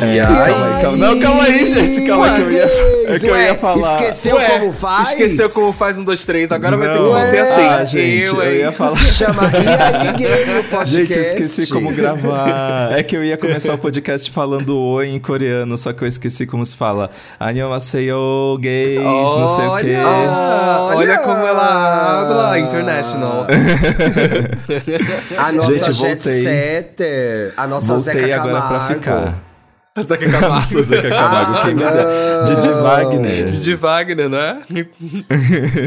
E aí? Calma aí, calma. Não, calma aí, gente. Calma Ué, que eu ia, é que eu ia falar. Esqueceu Ué, como faz? Esqueceu como faz um, dois, três. Agora vai ter que Não. manter assim. Ah, gente, eu, hein? ia falar. Chama aí, gay, o podcast. Gente, eu esqueci como gravar. É que eu ia começar o podcast falando oi em coreano, só que eu esqueci como se fala. Annyeonghaseyo, gays, não sei o quê. Olha, olha Olha. como ela habla international. A nossa Gente, Jet voltei. Setter. A nossa Voltei Zeca agora Camargo. pra ficar. Você quer acabar? Nossa, Zeca Camargo, quem me Ah. Didi não. Wagner. De Wagner, né?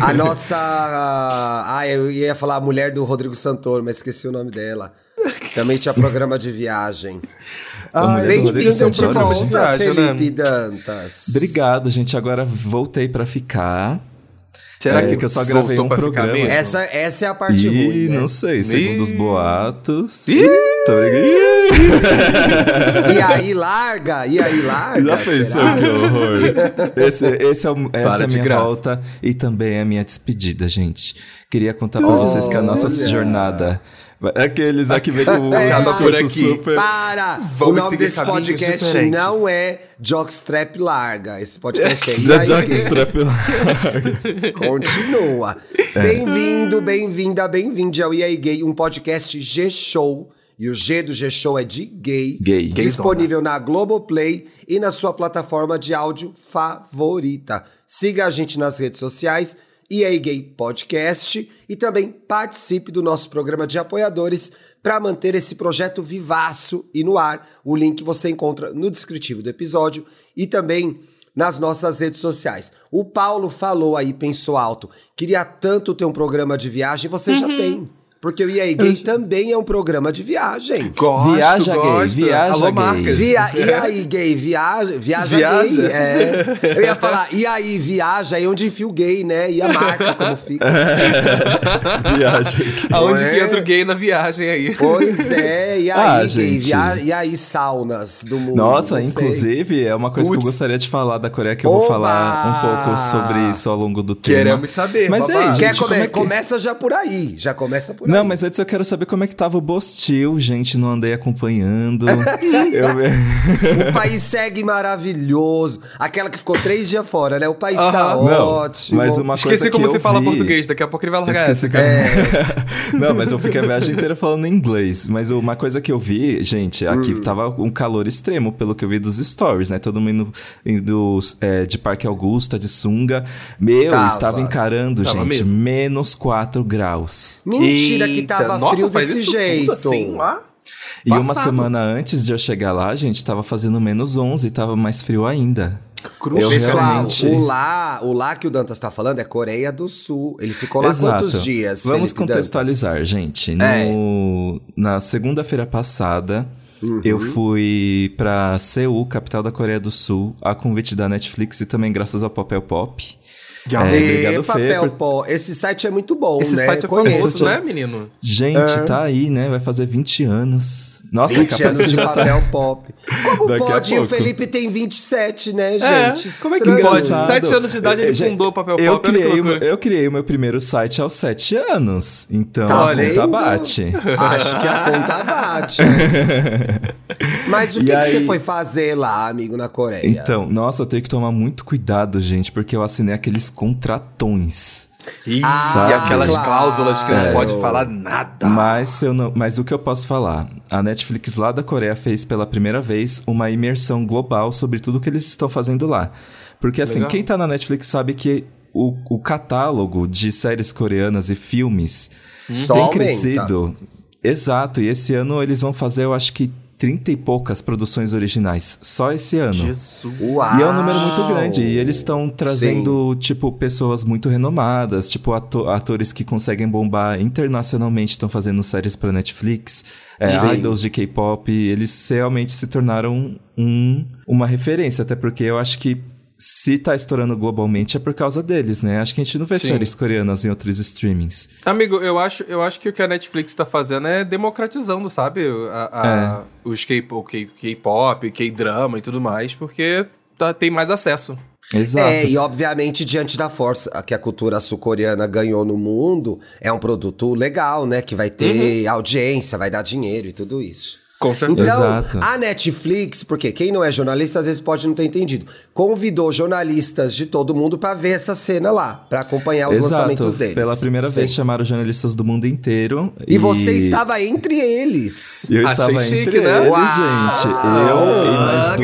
A nossa. Ah, eu ia falar a mulher do Rodrigo Santoro, mas esqueci o nome dela. Também tinha programa de viagem. A mulher do Bem-vindo de volta, viagem, né? Felipe Dantas. Obrigado, gente. Agora voltei pra ficar. Será É, que, eu só gravei um programa. Essa, essa é a parte E ruim. né? não sei, segundo os Ih. boatos. Ih. Tô. E aí larga? E aí larga? Já pensou será? que horror? Esse, esse é o- essa Para é a de minha graça. volta e também é a minha despedida, gente. Queria contar pra vocês que a nossa Olha. jornada. Aqueles aqui vem com o Acaba por aqui. super. Para! Vamos o nome seguir desse podcast diferentes. não é Jockstrap Larga. Esse podcast é aí, Jockstrap. Continua. É. Bem-vindo, bem-vinda, bem-vinde ao E aí Gay, um podcast G-Show. E o G do G-Show é de gay. Gay. Disponível na Globoplay e na sua plataforma de áudio favorita. Siga a gente nas redes sociais, E aí Gay Podcast. E também participe do nosso programa de apoiadores para manter esse projeto vivaço e no ar. O link você encontra no descritivo do episódio e também nas nossas redes sociais. O Paulo falou aí, pensou alto, queria tanto ter um programa de viagem, você já tem. Porque o E aí Gay também é um programa de viagem. Gosto, Viaja gay, gosto. viaja Alô, gay. marcas. Via, e aí, gay, viaja, viaja, Viaja? gay. É. Eu ia falar, e aí, viaja, aí onde enfia o gay, né? E a marca, como fica. Viagem. Aonde é? entra o gay na viagem aí? Pois é, e aí, Ah, gay, via, e aí, saunas do mundo. Nossa, sei. inclusive, é uma coisa que eu gostaria de falar da Coreia, que eu vou falar um pouco sobre isso ao longo do tema. Queremos saber, Mas é, gente, Quer como come- é que- Começa já por aí, já começa por Não, aí. mas antes eu quero saber como é que tava o Bostil, gente, não andei acompanhando. eu... O país segue maravilhoso. Aquela que ficou três dias fora, né? O país tá Aham. Não, ótimo. mas uma coisa Esqueci como que você eu fala vi- português, daqui a pouco ele vai largar Esqueci essa. que eu- Não, mas eu fiquei a viagem inteira falando inglês. Mas uma coisa que eu vi, gente, aqui Hum. tava um calor extremo, pelo que eu vi dos stories, né? Todo mundo indo é, de Parque Augusta, de sunga. Meu, Tava. estava encarando, Tava gente, mesmo. menos 4 graus. Mentira que tava nossa, frio desse jeito. assim, lá? E uma semana antes de eu chegar lá, gente, tava fazendo menos 11, tava mais frio ainda. Eu Pessoal, realmente... o lá, o lá que o Dantas tá falando é Coreia do Sul. Ele ficou lá Exato. quantos dias? Vamos Felipe contextualizar, Dantas? gente. No- É. Na segunda-feira passada, Uhum. eu fui pra Seul, capital da Coreia do Sul, a convite da Netflix e também graças ao Papel Pop. É, E obrigado, Fê. papel, por- pô. Esse site é muito bom, Esse né? site é Conheço. famoso, né, menino? Gente, tá aí, né? Vai fazer 20 anos. Nossa, 20 capaz anos de já tá- papel pop. Como Daqui pode? O. Felipe tem 27, né, É, gente? como é que Estranho. pode? Engraçado. Sete anos de idade ele É, fundou o Papel eu Pop, criei, o eu criei o meu primeiro site aos 7 anos. Então, Tá a conta vendo? bate. Acho que a conta bate. Mas o que, que aí- você foi fazer lá, amigo, na Coreia? Então, nossa, eu tenho que tomar muito cuidado, gente, porque eu assinei aqueles contratões. Ih, Ah, e aquelas claro. cláusulas que não É. pode falar nada. Mas, eu não, mas o que eu posso falar? A Netflix lá da Coreia fez pela primeira vez uma imersão global sobre tudo que eles estão fazendo lá. Porque assim, Legal. quem tá na Netflix sabe que o, o catálogo de séries coreanas e filmes Só tem aumenta. crescido. Exato, e esse ano eles vão fazer, eu acho que 30 e poucas produções originais. Só esse ano. Jesus. Uau! E é um número muito grande. E eles estão trazendo, tipo, pessoas muito renomadas, tipo, ato- atores que conseguem bombar internacionalmente, estão fazendo séries pra Netflix, é, Sim. idols de K-pop. Eles realmente se tornaram um, uma referência, até porque eu acho que se tá estourando globalmente é por causa deles, né? Acho que a gente não vê Sim. séries coreanas em outros streamings. Amigo, eu acho, eu acho que o que a Netflix tá fazendo é democratizando, sabe? A, a- Os K- o K- K-pop, K-drama e tudo mais, porque tá- tem mais acesso. Exato. É, e obviamente, diante da força que a cultura sul-coreana ganhou no mundo, é um produto legal, né? Que vai ter Uhum. audiência, vai dar dinheiro e tudo isso. Com certeza. Então, Exato. a Netflix, porque quem não é jornalista às vezes pode não ter entendido, convidou jornalistas de todo mundo pra ver essa cena lá, pra acompanhar os lançamentos deles. Pela primeira Sim. vez chamaram jornalistas do mundo inteiro. E você estava entre eles. Eu Achei estava chique, entre né? eles, Uau! gente. Eu e mais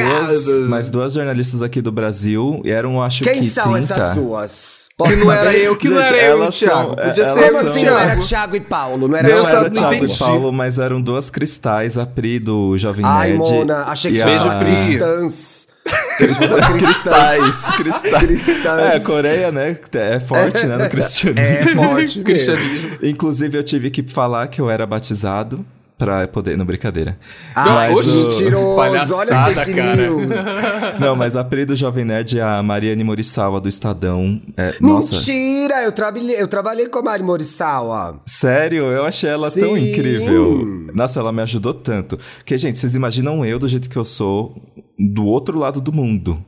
duas, mais duas jornalistas aqui do Brasil. E eram, acho Quem que são 30. essas duas? Que Posso não era saber? eu, que não Gente, era eu, Thiago. são- Podia elas ser são- assim? Não era Thiago. Thiago e Paulo? Não era Não Thiago era não Thiago e. Paulo, mas eram duas cristais, a Pri do Jovem Ai, Nerd. Mona, achei que fosse a- cristãs. Cristais, cristais. Cristãs. É, a Coreia, né? É forte, né, no cristianismo. É forte. Cristianismo. Inclusive, eu tive que falar que eu era batizado pra poder... Não, brincadeira. Ah, Mas o- mentiroso. Olha fake cara. news. Não, mas a Pri do Jovem Nerd é a Mariane Morisawa do Estadão. É, nossa, Mentira! Eu trabalhei, eu trabalhei com a Mari Morisawa. sério, eu achei ela tão Sim. incrível. Nossa, ela me ajudou tanto. Porque, gente, vocês imaginam eu do jeito que eu sou do outro lado do mundo.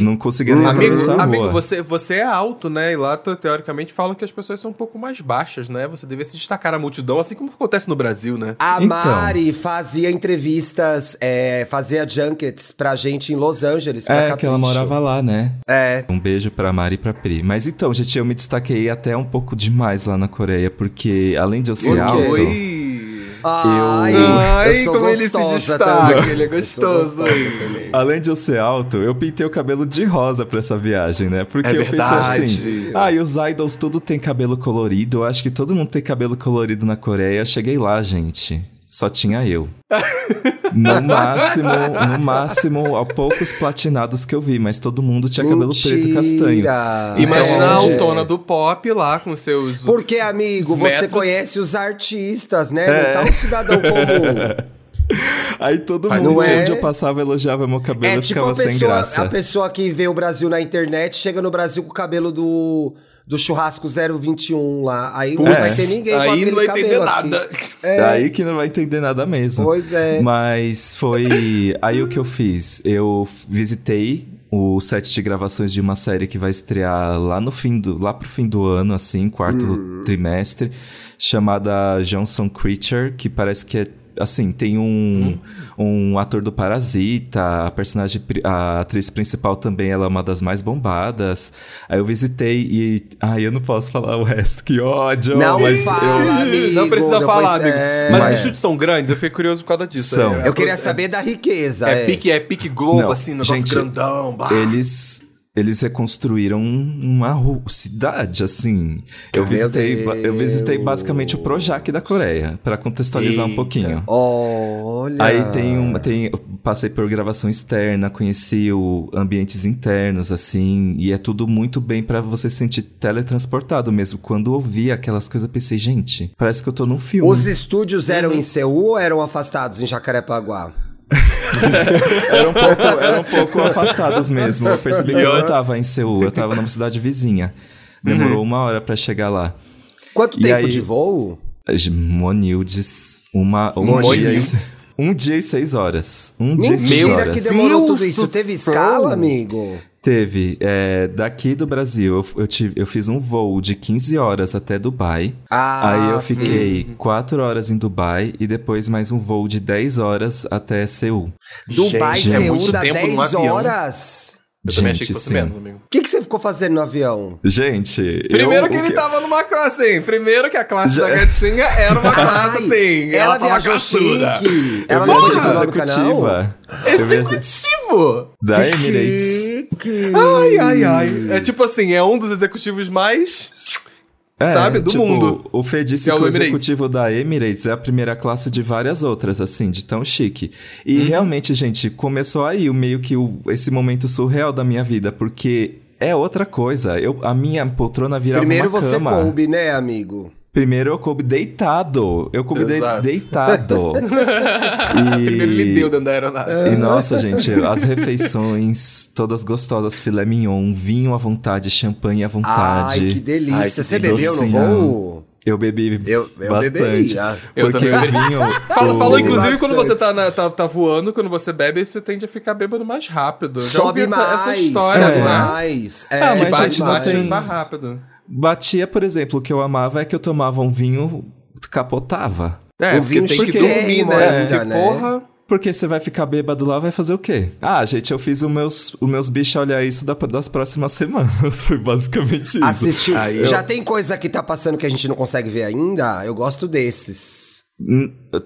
Não conseguia nem Amigo, atravessar a amigo você, você é alto, né? E lá, te- teoricamente, falam que as pessoas são um pouco mais baixas, né? Você deve se destacar na multidão, assim como acontece no Brasil, né? A Então. Mari fazia entrevistas, é, fazia junkets pra gente em Los Angeles. pra É, que ela Capricho. morava lá, né? É. Um beijo pra Mari e pra Pri. Mas então, gente, eu me destaquei até um pouco demais lá na Coreia, porque além de eu ser alto. Oi! Ai, Ai, eu sou como ele se destaca, também. ele é Eu gostoso. Além de eu ser alto, eu pintei o cabelo de rosa pra essa viagem, né? Porque É eu pensei assim, ah, e os idols tudo tem cabelo colorido, eu acho que todo mundo tem cabelo colorido na Coreia. Cheguei lá, gente, só tinha eu. No máximo, no máximo, há poucos platinados que eu vi, mas todo mundo tinha cabelo preto e castanho. Mentira. Imagina a É. autona do pop lá com seus. Porque, amigo, você metros. conhece os artistas, né? É. Não tá um cidadão comum. Aí todo Mas mundo, é- onde eu passava, elogiava meu cabelo É e tipo ficava a sem pessoa, graça. a pessoa que vê o Brasil na internet, chega no Brasil com o cabelo do, do churrasco 021 lá. Aí não Putz, vai ter ninguém com Aí aquele não vai entender nada. Daí que não vai entender nada mesmo. Pois é. Mas foi. Aí o que eu fiz? Eu visitei o set de gravações de uma série que vai estrear lá no fim do. lá pro fim do ano, assim, quarto Hum. trimestre, chamada Johnson Creature, que parece que é. Assim, tem um, um ator do Parasita, a personagem, a atriz principal também, ela é uma das mais bombadas. Aí eu visitei e. Ai, eu não posso falar o resto, que ódio! Não mas fala, eu, amigo. Não precisa depois- falar, amigo. é. Mas, Mas- os estúdios são grandes, eu fiquei curioso por causa disso. São. É, Eu queria saber da riqueza. É, É, pique, é pique Globo, Não, assim, negócio gente, grandão. bah. eles eles reconstruíram uma cidade assim. Eu visitei eu visitei basicamente o Projac da Coreia para contextualizar um Eita. pouquinho. Olha. Aí tem um, tem, passei por gravação externa, conheci o ambientes internos, assim, e é tudo muito bem pra você se sentir teletransportado mesmo. Quando eu vi aquelas coisas, eu pensei, gente, parece que eu tô num filme. Os estúdios eram em Seul ou eram afastados em Jacarepaguá? Eram um pouco, eram um pouco afastados mesmo. Eu percebi que eu não tava em Seul, eu tava numa cidade vizinha. Demorou uma hora pra chegar lá. Quanto E tempo aí- de voo? Monildes, uma, um, Monil. dia, e- um dia e seis horas. Um dia e seis Mentira horas. que demorou Deus tudo isso. Teve escala, amigo? Teve. é, daqui do Brasil, eu, eu, tive, eu fiz um voo de 15 horas até Dubai. Ah, Aí eu sim. fiquei 4 horas em Dubai e depois mais um voo de 10 horas até Seul. Dubai, Gente, é Seul muito dá tempo num 10 avião. horas. Eu também achei Gente, que fosse sim. menos, amigo. O que, que você ficou fazendo no avião? Gente, Primeiro eu, que ele tava numa classe, hein? Primeiro que a classe Já- da gatinha era uma classe, Ai, bem. ela tava viajou caçuda. Ela não? executiva. Executivo! da Emirates. Chique. Ai, ai, ai. É tipo assim, é um dos executivos mais. É, Sabe? Do tipo, mundo. O Fê disse Que é o que o executivo da Emirates é a primeira classe de várias outras, assim, de tão chique. E Uhum. realmente, gente, começou aí o meio que o, esse momento surreal da minha vida, porque é outra coisa. Eu, a minha poltrona virava Primeiro uma você cama. coube, né, amigo? Primeiro eu coube deitado. Eu coube de- deitado. e... Primeiro ele deu dentro da aeronave. E nossa, gente, as refeições todas gostosas, filé mignon, vinho à vontade, champanhe à vontade. Ai, que delícia. Ai, que você bebeu no voo? Eu bebi Eu- eu bastante. beberia. Eu porque também o vinho. Fala, inclusive, quando você bastante. tá, na- tá, tá voando, quando você bebe, você tende a ficar bêbado mais rápido. Eu Já Sobe ouvi mais. essa, essa história, sobe É. né? mais. É, Ah, mas, sobe bate, gente, não bate tem- mais rápido. Batia, por exemplo, o que eu amava é que eu tomava um vinho, capotava. É, um vinho tem que dormir, né? ainda, né? porra... Porque você vai ficar bêbado lá, vai fazer o quê? Ah, gente, eu fiz os meus, os meus bichos olhar isso da- das próximas semanas. Foi basicamente isso. Assistiu. Aí Já tem coisa que tá passando que a gente não consegue ver ainda? Eu gosto desses.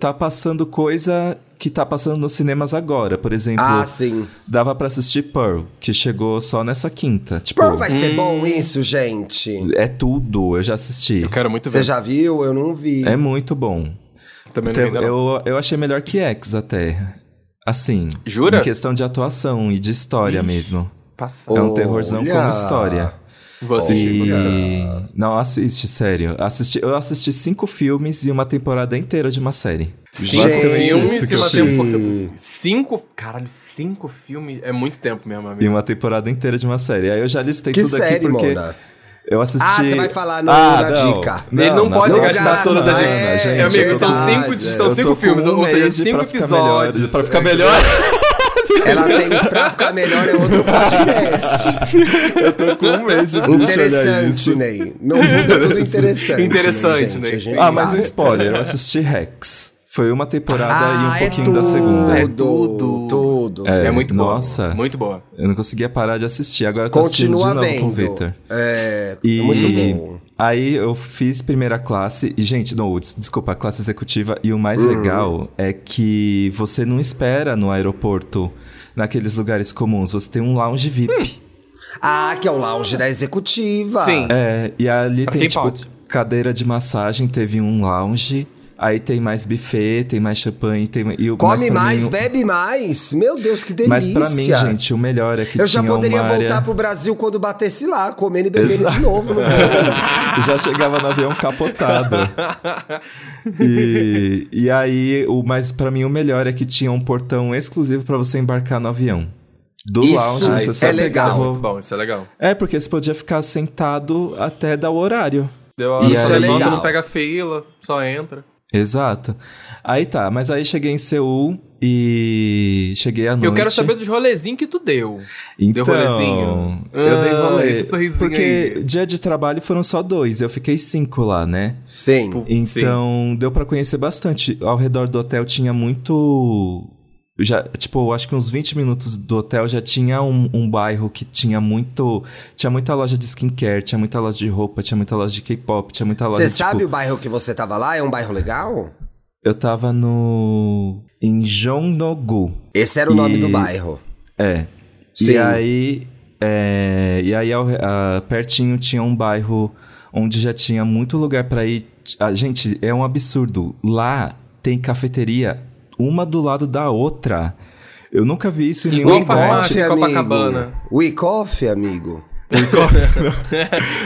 Tá passando coisa que tá passando nos cinemas agora. Por exemplo, Ah, sim. dava pra assistir Pearl, que chegou só nessa quinta. Tipo, Pô, vai ser bom isso, gente. é tudo, eu já assisti. Eu quero muito Você ver. já viu? Eu não vi. É muito bom. Também não Então, vi eu, eu achei melhor que X até. Assim. Jura? Em questão de atuação e de história mesmo. Passa. É um terrorzão Olha. com história. Vou assistir. E. Não, assiste, sério. Assisti, eu assisti cinco filmes e uma temporada inteira de uma série. Gente, Basicamente filmes isso e que eu fiz. Cinco. Caralho, cinco filmes. É muito tempo mesmo, E amigo. uma temporada inteira de uma série. Aí eu já listei Que tudo aqui série, porque. Mona? Eu assisti. Ah, você vai falar no- Ah, na não. dica. Ele não pode não gastar gasta, toda a é, gente. é amigo, são cinco, é. são cinco filmes, um ou seja, cinco pra ficar episódios. melhor, pra ficar melhor. Ela tem pra ficar melhor é outro podcast. eu tô com um mês de interessante. Ney. No mundo é tudo interessante. Interessante, né, Ney. gente Ah, mas um spoiler, eu assisti Rex. Foi uma temporada e Ah, um pouquinho é da segunda. É tudo. Tudo. É. É muito boa. Nossa. Muito boa. Eu não conseguia parar de assistir. Agora eu tô Continua assistindo de novo com o vendo. Victor. É, E é muito bom. Aí eu fiz primeira classe e, gente, não, des- desculpa, a classe executiva. E o mais Uhum. legal é que você não espera no aeroporto, naqueles lugares comuns. Você tem um lounge VIP. Ah, que é o lounge da executiva. Sim. É, e ali Pra tem, tipo, pode. cadeira de massagem, teve um lounge. Aí tem mais buffet, tem mais champanhe, tem... E o, Come mais, mim, bebe mais. Meu Deus, que delícia. Mas pra mim, gente, o melhor é que Eu já poderia voltar área... pro Brasil quando batesse lá, comendo e bebendo Exato. de novo. Não vou. já chegava no avião capotado. E, e aí, o, mas pra mim o melhor é que tinha um portão exclusivo pra você embarcar no avião. Do Isso lounge, é você só legal. pegava- Muito bom, isso é legal. É, porque você podia ficar sentado até dar o horário. Deu a Isso é legal. não pega fila, só entra. Exato. Aí tá, mas aí cheguei em Seul e cheguei à noite. Eu quero saber dos rolezinhos que tu deu. Então, Deu rolezinho? Eu dei Ah, rolê. esse Porque aí. dia de trabalho foram só dois, eu fiquei cinco lá, né? Sim. Então, deu pra conhecer bastante. Ao redor do hotel tinha muito. Já, tipo, acho que uns 20 minutos do hotel já tinha um, um bairro que tinha muito. Tinha muita loja de skincare, tinha muita loja de roupa, tinha muita loja de K-pop, tinha muita loja Você tipo, sabe o bairro que você tava lá? É um bairro legal? Eu tava no. em Jongno-gu. Esse era o nome E- do bairro. É. Sim. E aí. é, e aí, ao ah, pertinho tinha um bairro onde já tinha muito lugar pra ir. Ah, gente, é um absurdo. Lá tem cafeteria, uma do lado da outra. Eu nunca vi isso em Igual nenhum farmácia. lugar. Coffee, amigo. Copacabana. We Coffee, amigo.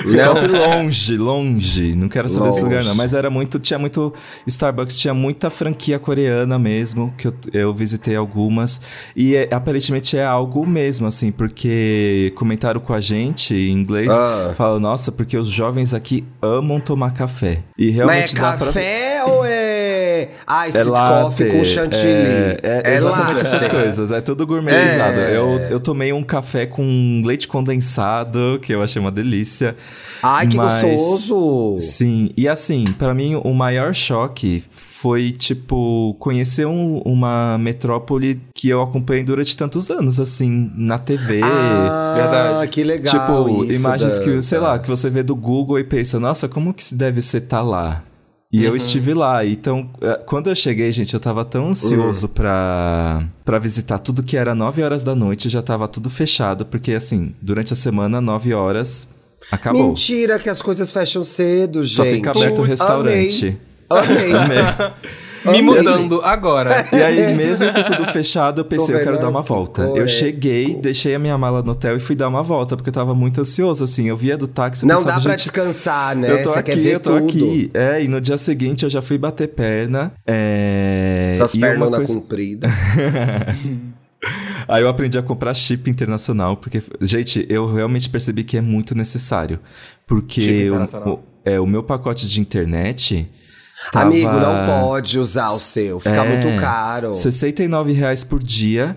Não, longe, longe. Não quero saber desse Longe. lugar, não. Mas era muito. Tinha muito. Starbucks tinha muita franquia coreana mesmo, que eu, eu visitei algumas. E é- aparentemente é algo mesmo, assim, porque comentaram com a gente em inglês. Ah. Falam, nossa, porque os jovens aqui amam tomar café. E realmente Mas é dá pra. café ou é iced É latte, coffee com chantilly? É, é exatamente latte. essas coisas. É tudo gourmetizado. É. Eu, eu tomei um café com leite condensado, que eu achei uma delícia. Ai, que Mas- gostoso! Sim, e assim, pra mim o maior choque foi, tipo, conhecer um- uma metrópole que eu acompanhei durante tantos anos, assim, na TV. Ah, Verdade. que legal. tipo, imagens que, sei lá, que você vê do Google e pensa, nossa, como que deve ser tá lá? E Uhum. eu estive lá. Então, eh, quando eu cheguei, gente, eu tava tão ansioso Uhum. pra, pra visitar tudo que era 9 horas da noite, já tava tudo fechado, porque assim, durante a semana, 9 horas, acabou. Mentira que as coisas fecham cedo, gente. Só fica aberto o Amei. restaurante. Amei. Me mudando agora. E aí, mesmo com tudo fechado, eu pensei, eu quero dar uma volta. Eu cheguei, deixei a minha mala no hotel e fui dar uma volta, porque eu tava muito ansioso, assim. Eu via do táxi Não pensava, dá pra descansar, né? Eu tô Você aqui, eu tô tudo. aqui. É, e no dia seguinte eu já fui bater perna. É... Essas pernas coisa- compridas. Aí eu aprendi a comprar chip internacional, porque, gente, eu realmente percebi que é muito necessário. Porque o, o- é, o meu pacote de internet. Tava Amigo, não pode usar o seu. Fica É, muito caro. 69 reais por dia.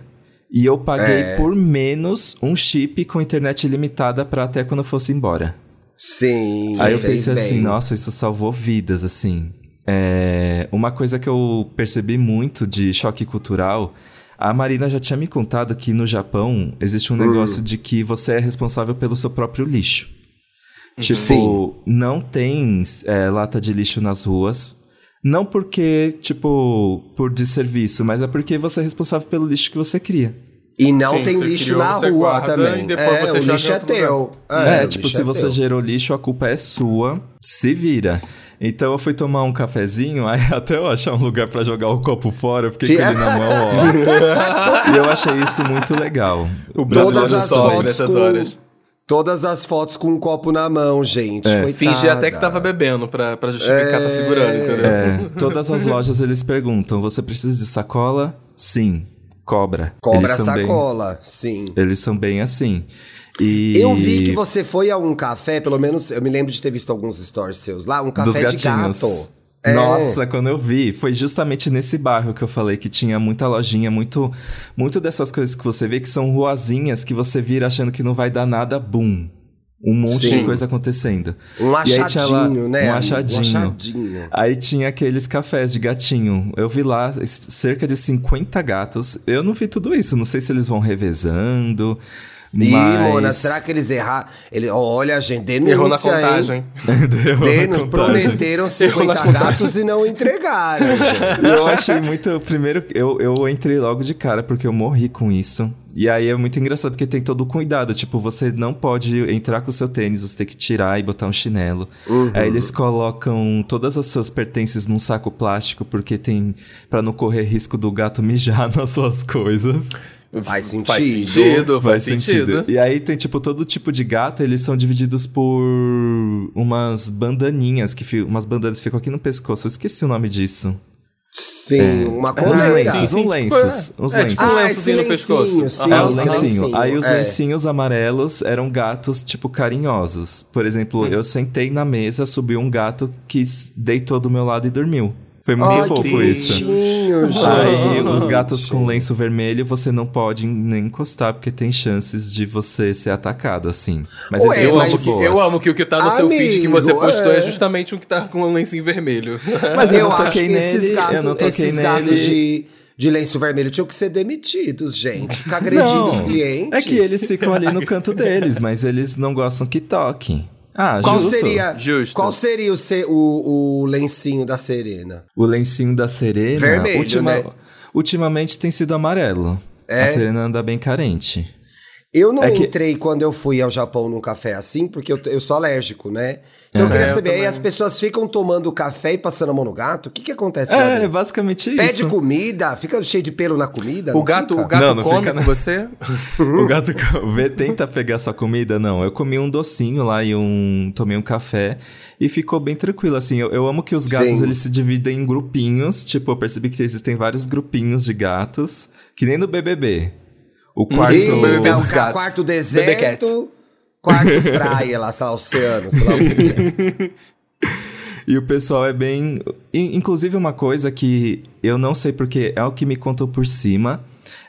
E eu paguei É. por menos um chip com internet ilimitada pra até quando eu fosse embora. Sim. Aí eu pensei bem. assim, nossa, isso salvou vidas, assim. é, uma coisa que eu percebi muito de choque cultural. A Marina já tinha me contado que no Japão existe um negócio de que você é responsável pelo seu próprio lixo. Tipo, Sim. não tem é, lata de lixo nas ruas. Não porque, tipo, por desserviço, mas é porque você é responsável pelo lixo que você cria. E não Sim, tem lixo criou, na rua guarda também. e depois é, você o joga lixo é teu. É, o tipo, lixo se é você teu. gerou lixo, a culpa é sua, se vira. Então eu fui tomar um cafezinho, aí até eu achar um lugar pra jogar o copo fora, eu fiquei com ele na mão, ó. e eu achei isso muito legal. O Todas brasileiro as sofre nessas com- horas. Todas as fotos com um copo na mão, gente. É. Coitada. Finge até que tava bebendo pra, pra justificar tá segurando, entendeu? É, todas as lojas eles perguntam: você precisa de sacola? Sim. Cobra. Cobra eles são bem- sacola, sim. eles são bem assim. E... Eu vi que você foi a um café, pelo menos eu me lembro de ter visto alguns stories seus lá, um dos café de gatinhos. gato. É. Nossa, quando eu vi, foi justamente nesse bairro que eu falei que tinha muita lojinha, muito, muito dessas coisas que você vê que são ruazinhas que você vira achando que não vai dar nada, boom. Um monte Sim. de coisa acontecendo. Um achadinho, lá- né? Um achadinho. Um achadinho. Aí tinha aqueles cafés de gatinho. Eu vi lá cerca de 50 gatos. Eu não vi tudo isso. Não sei se eles vão revezando. Ih, mas... Mona, será que eles erraram? Ele, olha, gente, denúncia, Errou na contagem. Denu- contagem. prometeram 50 gatos e não entregaram, gente. Eu achei muito. Primeiro, eu, eu entrei logo de cara porque eu morri com isso. E aí é muito engraçado porque tem todo o cuidado. Tipo, você não pode entrar com o seu tênis, você tem que tirar e botar um chinelo. Aí eles colocam todas as suas pertences num saco plástico porque tem. pra não correr risco do gato mijar nas suas coisas. Faz sentido. Faz sentido, faz sentido. E aí tem, tipo, todo tipo de gato, eles são divididos por umas bandaninhas, que fi- umas bandanas que ficam aqui no pescoço. Eu esqueci o nome disso. Sim, uma Uns coleira. lenços, Sim, sim, uns tipo, lenços. é. Uns É, lenços. tipo um Ah, no pescoço. sim. É, o lencinho. lencinho, Aí os é. lencinhos amarelos eram gatos, tipo, carinhosos. Por exemplo, eu sentei na mesa, subiu um gato que deitou do meu lado e dormiu. Foi muito Ai, fofo que isso. Aí os gatos com lenço vermelho você não pode nem encostar, porque tem chances de você ser atacado, assim. Mas Ué, Eu amo, mas- que, boas. eu amo que o que tá no seu feed que você Amigo, postou é. é. justamente um que tá com um lencinho vermelho. Mas eu, eu não acho toquei que esses nele, gatos, eu não toquei esses nele. gatos de, de lenço vermelho tinham que ser demitidos, gente. Ficar agredindo os clientes. É que eles ficam ali no canto deles, mas eles não gostam que toquem. Ah, Qual justo. seria, Justo. Qual seria o, o, o lencinho da Serena? O lencinho da Serena. Vermelho, né? Ultimamente tem sido amarelo. É? A Serena anda bem carente. Eu não É que- entrei quando eu fui ao Japão num café assim, porque eu, eu sou alérgico, né? Então eu queria É, eu saber, aí também. as pessoas ficam tomando café e passando a mão no gato? O que que acontece É, dentro? basicamente Pede isso. comida? Fica cheio de pelo na comida? O não gato, fica? o gato Não, não come fica, com né? você? O gato vê, tenta pegar sua comida, não. Eu comi um docinho lá e um. Tomei um café e ficou bem tranquilo. Assim, eu, eu amo que os gatos Sim. eles se dividem em grupinhos. Tipo, eu percebi que existem vários grupinhos de gatos, que nem no BBB. O quarto. Eita, BBB o quarto BB deserto, Cats. Quarto praia lá, sei lá, oceano, sei lá o que é. E o pessoal é bem. in- Inclusive, uma coisa que eu não sei porque é o que me contou por cima.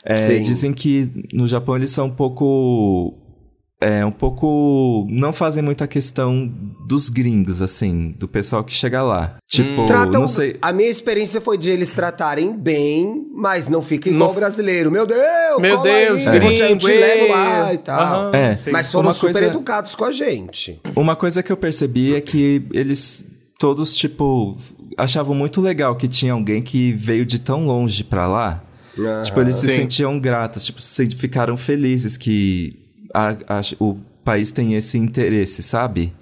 É, dizem que no Japão eles são um pouco. É, um pouco. Não fazem muita questão dos gringos, assim, do pessoal que chega lá. Tipo, Tratam, não sei. A minha experiência foi de eles tratarem bem, mas não fica igual o brasileiro. Meu Deus, Meu cola Deus, aí, eu te- eu te gringo, levo lá e tal. Aham, É. Mas foram Uma super coisa- educados com a gente. Uma coisa que eu percebi é que eles todos, tipo, achavam muito legal que tinha alguém que veio de tão longe pra lá. Tipo, eles se Sim. sentiam gratos, tipo, se ficaram felizes que a- a- o país tem esse interesse, sabe?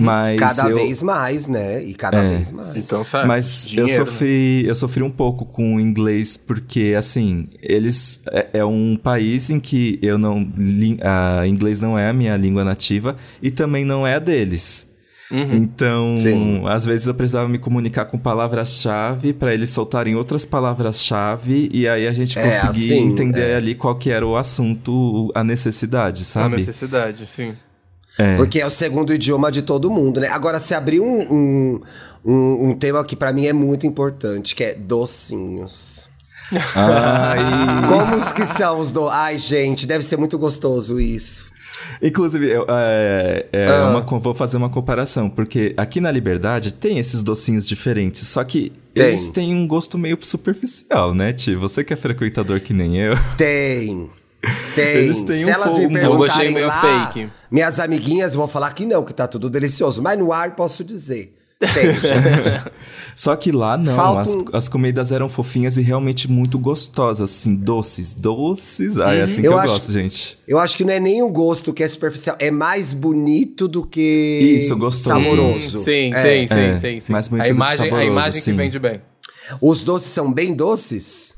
Mas Cada eu, vez mais, né? E cada É. vez mais. Então, sabe? mas dinheiro, eu né? sofri, eu sofri um pouco com o inglês porque assim, eles é, é um país em que eu não a inglês não é a minha língua nativa e também não é a deles. Então, Sim. às vezes eu precisava me comunicar com palavras-chave para eles soltarem outras palavras-chave e aí a gente É, conseguia assim, entender é. ali qual que era o assunto, a necessidade, A sabe? necessidade, sim. Porque é o segundo idioma de todo mundo, né? Agora, se abrir um, um, um, um tema que pra mim é muito importante, que é docinhos. Ai, Como que são os do... Ai, gente, deve ser muito gostoso isso. Inclusive, eu, é, é Ah. uma, vou fazer uma comparação, porque aqui na Liberdade tem esses docinhos diferentes, só que Tem. eles têm um gosto meio superficial, né, Ti? Você que é frequentador que nem eu. Tem. Tem. Eles têm Se um elas me perguntarem lá, fake. minhas amiguinhas vão falar que não, que tá tudo delicioso. Mas no ar posso dizer. Tem, gente. Só que lá não, as, as comidas eram fofinhas e realmente muito gostosas, assim, doces, doces. Ah, é assim que Eu eu acho- gosto, gente. Eu acho que não é nem o gosto que é superficial, é mais bonito do que Isso, gostoso. saboroso. Sim, É. sim, sim, É, sim, sim. mas muito a imagem, a saboroso, imagem que vende bem. Os doces são bem doces?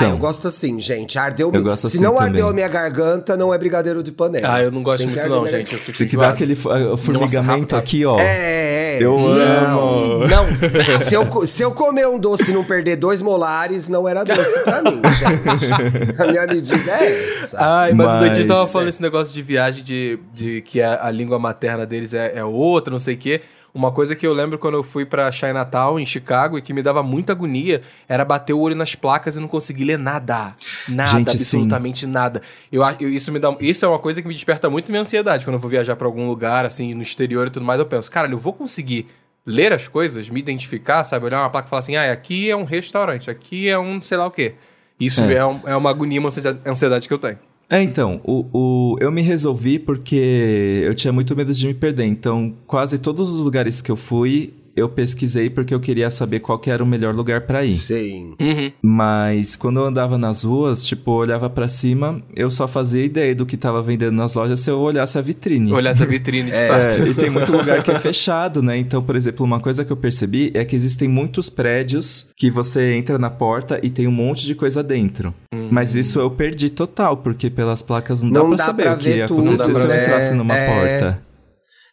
Ah, eu gosto assim, gente. Ardeu Eu gosto Se assim não também. ardeu a minha garganta, não é brigadeiro de panela. Ah, eu não gosto Tem muito não, gente. Eu fico Se que dá aquele uh, formigamento rápido. aqui, ó. É, é. Eu não. amo. Não, Se eu, se eu comer um doce e não perder dois molares, não era doce pra mim, gente. A minha medida é essa. Ai, mas, o Mas- Dantinho tava falando esse negócio de viagem, de, de que a, a língua materna deles é, é outra, não sei o quê. Uma coisa que eu lembro quando eu fui pra Chinatown, em Chicago, e que me dava muita agonia, era bater o olho nas placas e não conseguir ler nada. Nada, Gente, sim. absolutamente nada. Eu, eu- isso, me dá, isso é uma coisa que me desperta muito minha ansiedade. Quando eu vou viajar pra algum lugar, assim, no exterior e tudo mais, eu penso, cara, eu vou conseguir ler as coisas, me identificar, sabe? Olhar uma placa e falar assim, ah, aqui é um restaurante, aqui é um sei lá o quê. Isso É. é, um- é uma agonia, uma ansiedade que eu tenho. É, então, o, o, eu me resolvi porque eu tinha muito medo de me perder. Então, quase todos os lugares que eu fui, eu pesquisei porque eu queria saber qual que era o melhor lugar pra ir. Sim. Mas quando eu andava nas ruas, tipo, eu olhava pra cima, eu só fazia ideia do que tava vendendo nas lojas se eu olhasse a vitrine. Olhar essa vitrine de É, fato. e tem muito lugar que é fechado, né? Então, por exemplo, uma coisa que eu percebi é que existem muitos prédios que você entra na porta e tem um monte de coisa dentro. Mas isso eu perdi total, porque pelas placas não, Não dá dá pra saber pra o que ia tudo, acontecer se eu né? entrasse numa É. porta.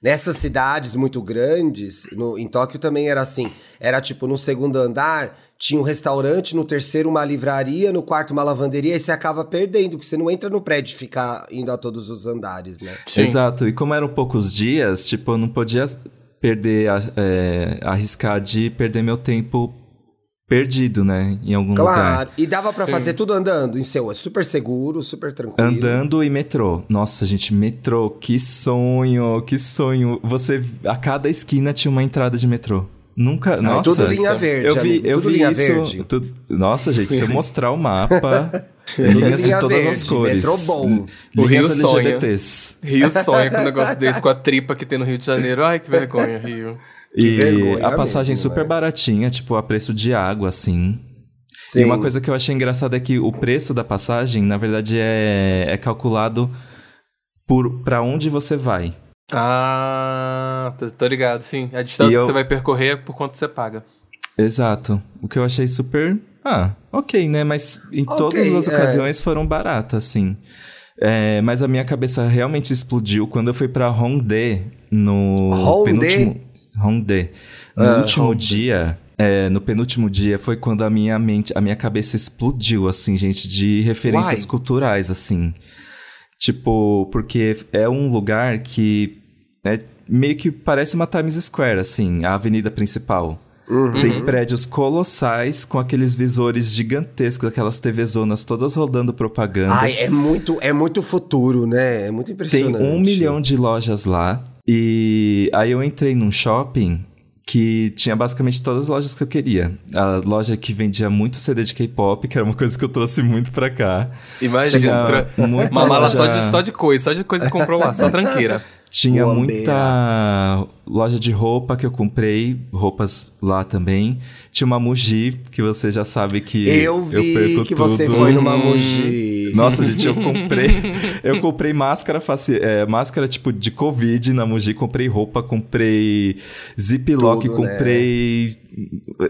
Nessas cidades muito grandes, no- em Tóquio também era assim. Era tipo, no segundo andar, tinha um restaurante, no terceiro uma livraria, no quarto uma lavanderia, e você acaba perdendo, porque você não entra no prédio e fica indo a todos os andares, né? Sim. Exato. E como eram poucos dias, tipo, eu não podia perder, é, arriscar de perder meu tempo perdido, né? Em algum lugar. Claro. E dava pra fazer tudo andando em seu. É super seguro, super tranquilo. Andando e metrô. Nossa, gente, metrô, que sonho, que sonho. Você, a cada esquina tinha uma entrada de metrô. Nunca, nossa. tudo linha verde, Eu vi, amigo, eu tudo vi linha isso. verde. tudo- nossa, gente, se eu mostrar o mapa, linhas de todas as verde, cores. metrô bom. O Rio sonha. Rio sonha com um negócio desse, com a tripa que tem no Rio de Janeiro. Ai, que vergonha, Rio. E vergonha a passagem mesmo, super né? baratinha, tipo, a preço de água, assim. Sim. E uma coisa que eu achei engraçada é que o preço da passagem, na verdade, é, é calculado por para onde você vai. Ah, tô, tô ligado, sim. A distância eu- que você vai percorrer é por quanto você paga. Exato. O que eu achei super. Ah, ok, né? Mas em Ok, todas as é. ocasiões foram baratas, assim. É, mas a minha cabeça realmente explodiu quando eu fui pra Hongdae no Hongdae? penúltimo. Hongdae. No Ah, último dia. é, no penúltimo dia foi quando a minha mente, a minha cabeça explodiu, assim, gente, de referências Why? culturais, assim. Tipo, porque é um lugar que é, meio que parece uma Times Square, assim, a avenida principal. Uhum. Tem prédios colossais com aqueles visores gigantescos, aquelas TV zonas todas rodando propagandas. Ai, é muito, é muito futuro, né? É muito Tem impressionante. um milhão de lojas lá. E aí eu entrei num shopping que tinha basicamente todas as lojas que eu queria. A loja que vendia muito CD de K-pop, que era uma coisa que eu trouxe muito pra cá. Imagina, uma mala só de, só de coisa, só de coisa que comprou lá, só tranqueira. Tinha muita loja de roupa que eu comprei, roupas lá também. Tinha uma Muji, que você já sabe que Eu vi perco que você tudo. foi numa Muji. Nossa, gente, eu comprei. eu comprei máscara faci, é, máscara tipo de Covid na Muji, comprei roupa, comprei ziplock, né? comprei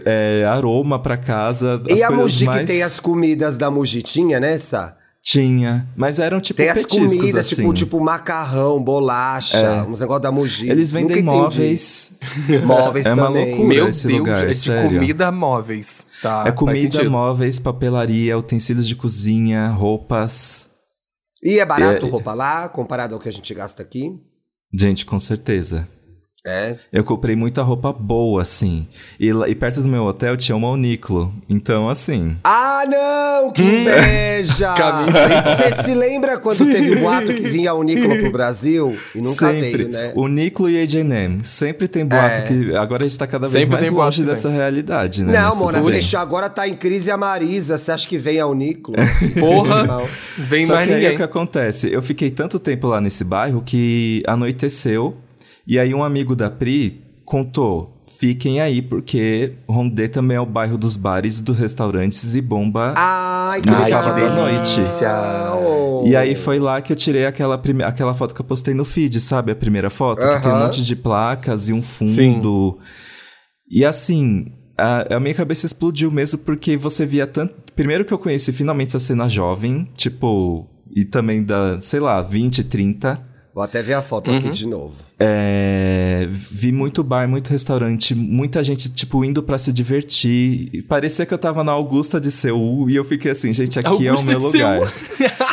é, aroma pra casa. E a Muji mais... que tem as comidas da Muji, tinha nessa? Tinha, mas eram tipo Tem as petiscos, comidas, assim. tipo, tipo macarrão, bolacha, uns negócios da Muji. Eles vendem Nunca entendi. móveis. Móveis É uma também. loucura. Meu esse Deus, lugar, é de sério. comida móveis. Tá, é comida, móveis, papelaria, utensílios de cozinha, roupas. E é barato É. roupa lá, comparado ao que a gente gasta aqui? Gente, com certeza. É. Eu comprei muita roupa boa, assim. E, lá- e perto do meu hotel tinha uma Uniclo. Então, assim. Ah, não! Que inveja! Caminho Você se lembra quando teve o boato que vinha o Nicola pro Brasil? E nunca sempre. veio, né? O Niclo e a H&M. Sempre tem boato É. que... Agora a gente tá cada vez Sempre mais longe também. dessa realidade, né? Não, Mona, fechou. Agora tá em crise a Marisa. Você acha que vem ao Nicola? Porra, vem Só mais que aí ninguém. o que acontece? Eu fiquei tanto tempo lá nesse bairro que anoiteceu. E aí um amigo da Pri contou... Fiquem aí, porque Rondê também é o bairro dos bares, dos restaurantes e bomba Ai, que No legal. sábado à noite. E aí foi lá que eu tirei aquela, prime... aquela foto que eu postei no feed, sabe? A primeira foto, que tem um monte de placas e um fundo. Sim. E assim, a, a minha cabeça explodiu mesmo porque você via tanto. Primeiro que eu conheci finalmente essa cena jovem, tipo, e também da, sei lá, 20, 30. Vou até ver a foto aqui de novo. É, vi muito bar, muito restaurante, muita gente, tipo, indo pra se divertir. E parecia que eu tava na Augusta de Seul e eu fiquei assim, gente, aqui é o Augusta meu lugar.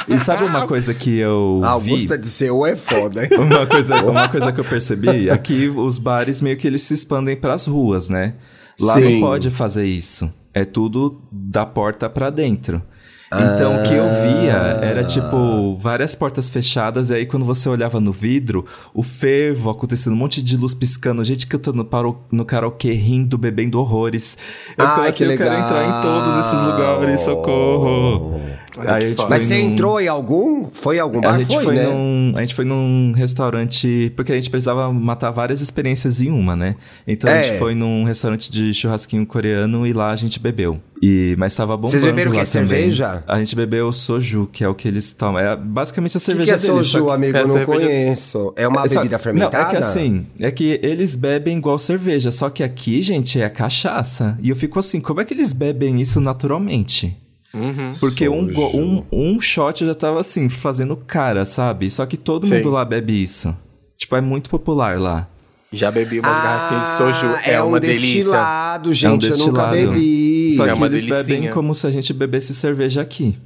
e sabe uma coisa que eu A vi? Augusta de Seul é foda, hein? Uma coisa, uma coisa que eu percebi é que os bares meio que eles se expandem pras ruas, né? Lá Sim. não pode fazer isso. É tudo da porta pra dentro. Então o que eu via era tipo várias portas fechadas, e aí quando você olhava no vidro, o fervo acontecendo, um monte de luz piscando, gente cantando para o- no karaokê, rindo, bebendo horrores. Eu ficava que assim, eu quero legal. entrar em todos esses lugares, socorro. Olha Aí que a gente foda. foi Mas você num- entrou em algum? Foi em algum bar? a gente foi, foi, né? num, a gente foi num restaurante porque a gente precisava matar várias experiências em uma, né? Então a É. gente foi num restaurante de churrasquinho coreano e lá a gente bebeu. E mas tava bombando Vocês beberam o também. Cerveja? A gente bebeu soju, que é o que eles tomam. É basicamente a O que, cerveja que é deles. só soju, que- amigo? É Eu não cerveja- conheço. É uma é só- bebida fermentada? Não, é que assim, é que eles bebem igual cerveja, só que aqui, gente, é cachaça. E eu fico assim, como é que eles bebem isso naturalmente? Uhum. Porque um, um, um shot eu já tava assim, fazendo cara, sabe? Só que todo Sim. mundo lá bebe isso. Tipo, é muito popular lá. Já bebi umas garrafinhas de soju. Ah, É, um uma delícia. destilado, é um gente. Eu nunca destilado. bebi. Só É que uma eles bebem delicinha. como se a gente bebesse cerveja aqui.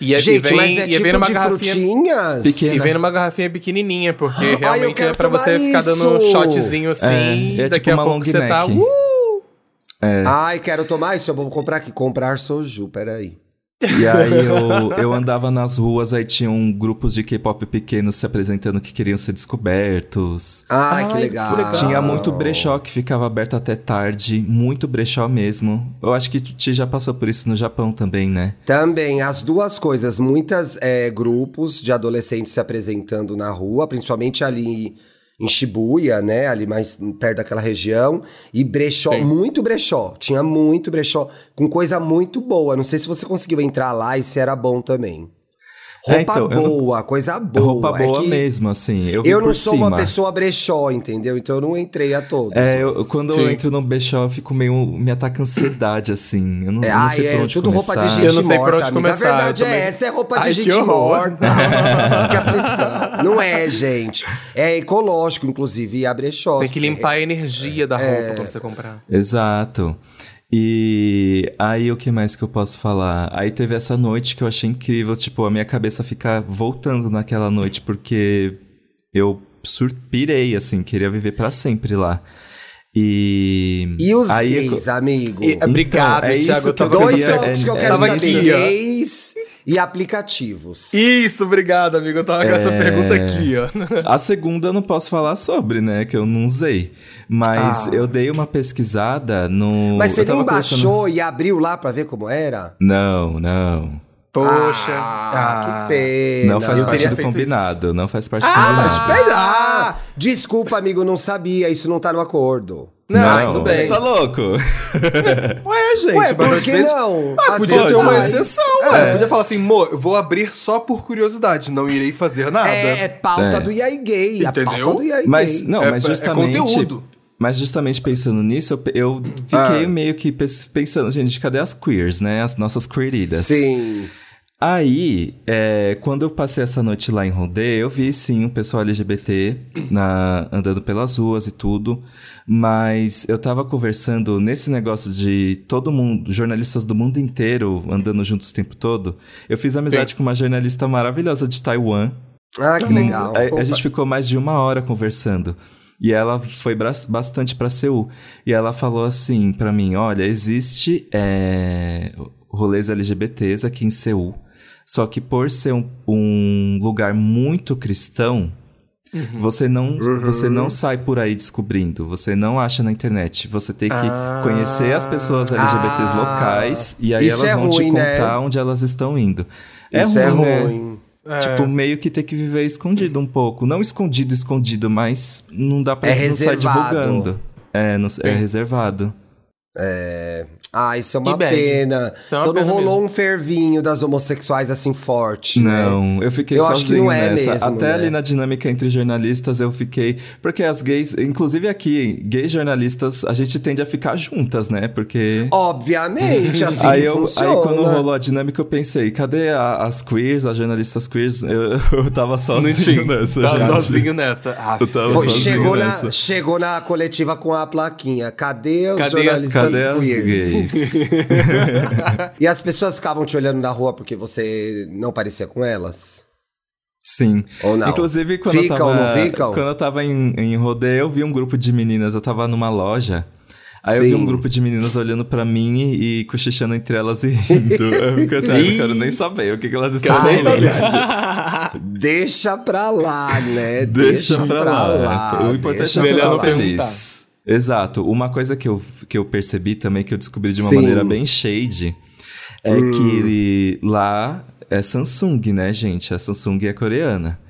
E, é, Gente, e vem, mas é e tipo vem numa de garrafinha. frutinhas? Pequena. E vem numa garrafinha pequenininha, porque realmente é pra você tomar ficar dando um isso. shotzinho assim. É, é daqui tipo a uma pouco long você tá. neck. Uh! Ai, quero tomar isso. Eu vou comprar aqui. Comprar soju, peraí. E aí eu, eu andava nas ruas, aí tinham grupos de K-pop pequenos se apresentando que queriam ser descobertos. Ai, que Ai, legal. que legal. Tinha muito brechó que ficava aberto até tarde, muito brechó mesmo. Eu acho que Ti já passou por isso no Japão também, né? Também, as duas coisas. Muitas é, grupos de adolescentes se apresentando na rua, principalmente ali em Shibuya, né? Ali mais perto daquela região. E brechó, Sim. muito brechó. Tinha muito brechó, com coisa muito boa. Não sei se você conseguiu entrar lá e se era bom também. É, Roupa então, eu não- boa, coisa boa. Roupa É boa que mesmo, assim. Eu, Eu não sou cima. uma pessoa brechó, entendeu? Então eu não entrei a todos. É, eu- quando Sim. eu entro no brechó, eu fico meio. Me ataca ansiedade, assim. Eu não, É, eu não ai, sei por é onde tudo roupa de começar. gente Eu não sei por morta, onde começar, A verdade é essa, é roupa de Ai, que gente horror. morta. que aflição. Não é, gente. É ecológico, inclusive, e abre brechó. Tem que limpar a energia da É. roupa quando você comprar. Exato. E aí, o que mais que eu posso falar? Aí teve essa noite que eu achei incrível, tipo, a minha cabeça ficar voltando naquela noite, porque eu surpirei, assim, queria viver pra sempre lá. E. E os aí, gays, amigo? E- Obrigado, é isso Thiago. Eu que eu tava Dois tópicos que eu é- quero tava saber. Gays e aplicativos. Isso, obrigado, amigo. Eu tava com essa É. pergunta aqui, ó. A segunda eu não posso falar sobre, né? Que eu não usei. Mas Ah. eu dei uma pesquisada no. Mas você nem conversando- baixou e abriu lá pra ver como era? Não, não. Poxa. Ah, que pena. Não faz eu parte do combinado. Não faz parte do Ah, mas combinado. pera! Ah, desculpa, amigo, não sabia. Isso não tá no acordo. Não, tudo bem. Tá louco? Ué, gente, Ué, por que vezes- não? Ah, podia ser uma exceção, É. ué. Podia falar assim, mo, eu vou abrir só por curiosidade, não irei fazer nada. É, é pauta É. do Yai Gay. A Entendeu? pauta do Yai Mas, Gay. não, É- mas é justamente. conteúdo. Mas justamente pensando nisso, eu, eu fiquei meio que pensando, gente, cadê as queers, né? As nossas queeridas. Sim. Aí, é, quando eu passei essa noite lá em Rondê, eu vi sim o pessoal LGBT na- andando pelas ruas e tudo, mas eu tava conversando nesse negócio de todo mundo, jornalistas do mundo inteiro andando juntos o tempo todo. Eu fiz amizade Sim. com uma jornalista maravilhosa de Taiwan. Ah, que legal. A, a gente ficou mais de uma hora conversando. E ela foi bastante pra Seul. E ela falou assim pra mim: olha, existe. é, rolês LGBTs aqui em Seul. Só que por ser um, um lugar muito cristão, Uhum. você, não, você não sai por aí descobrindo. Você não acha na internet. Você tem que Ah. conhecer as pessoas LGBTs Ah. locais e aí Isso elas é vão te ruim, né? contar onde elas estão indo. Isso é né? ruim. É. Tipo, meio que ter que viver escondido um pouco. Não escondido, escondido, mas não dá pra É gente não sair divulgando. É, não- é reservado. Ah, isso é uma bad. pena. É uma então não rolou um fervinho das homossexuais assim forte, né? Não, eu fiquei Eu acho que sozinho não é nessa. mesmo, Até né? ali na dinâmica entre jornalistas eu fiquei. Porque as gays, inclusive aqui, gays jornalistas, a gente tende a ficar juntas, né? Porque. Obviamente, assim aí, que eu, funciona. aí quando rolou a dinâmica, eu pensei, cadê a- as queers, as jornalistas queers? Eu, eu tava sozinho nessa, Tá gente. sozinho nessa. Ah, Eu tava Foi- sozinho chegou, na, nessa. chegou na coletiva com a plaquinha. Cadê os Cadê as- jornalistas Cadê as queers? E as pessoas ficavam te olhando na rua porque você não parecia com elas? Sim. Ou não? Inclusive, quando Ficam eu tava, não ficam? Quando eu tava em, em rodeio, eu vi um grupo de meninas. Eu tava numa loja. Aí eu vi Sim. um grupo de meninas olhando pra mim e, e cochichando entre elas e rindo. Eu fico assim, ah, eu não quero nem saber o que, que elas estão falando. Deixa pra lá, né? Deixa pra lá. o importante deixa é que eu pra lá. feliz. Exato. Uma coisa que eu, que eu percebi também, que eu descobri de uma Sim. maneira bem shade, é Hum. que lá é Samsung, né, gente? A Samsung é coreana.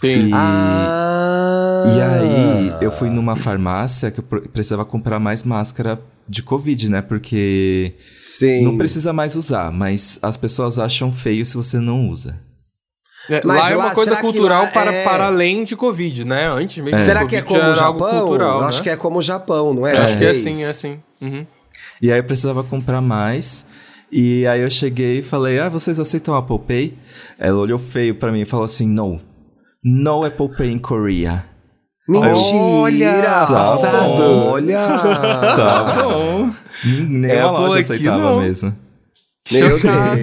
Sim. E, Ah. e aí, eu fui numa farmácia que eu pre- precisava comprar mais máscara de Covid, né? Porque Sim. não precisa mais usar, mas as pessoas acham feio se você não usa. É, Mas lá é uma acho- coisa cultural lá para, é- para além de Covid, né? Antes mesmo. de Será que é Covid como o Japão? cultural, Eu né? acho que é como o Japão, não é? Eu acho que é assim, é assim. Uhum. E aí eu precisava comprar mais. E aí eu cheguei e falei: Ah, vocês aceitam Apple Pay? Ela olhou feio pra mim e falou assim: No. No Apple Pay in Korea. Mentira! Tá passado. bom. Olha! Tá bom. Nem É, a loja aceitava mesmo. Meu Chocado.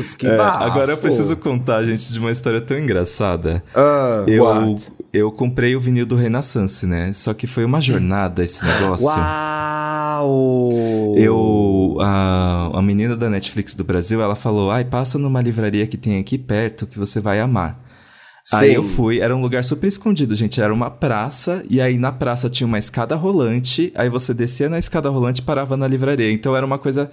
Deus, que É, bafo. agora eu preciso contar, gente, de uma história tão engraçada. Ah, Eu, what? eu comprei o vinil do Renaissance, né? Só que foi uma jornada esse negócio. Uau! Eu, a, a menina da Netflix do Brasil, ela falou: ai, passa numa livraria que tem aqui perto que você vai amar. Aí Sim. eu fui, era um lugar super escondido, gente. Era uma praça, e aí na praça tinha uma escada rolante, aí você descia na escada rolante e parava na livraria. Então era uma coisa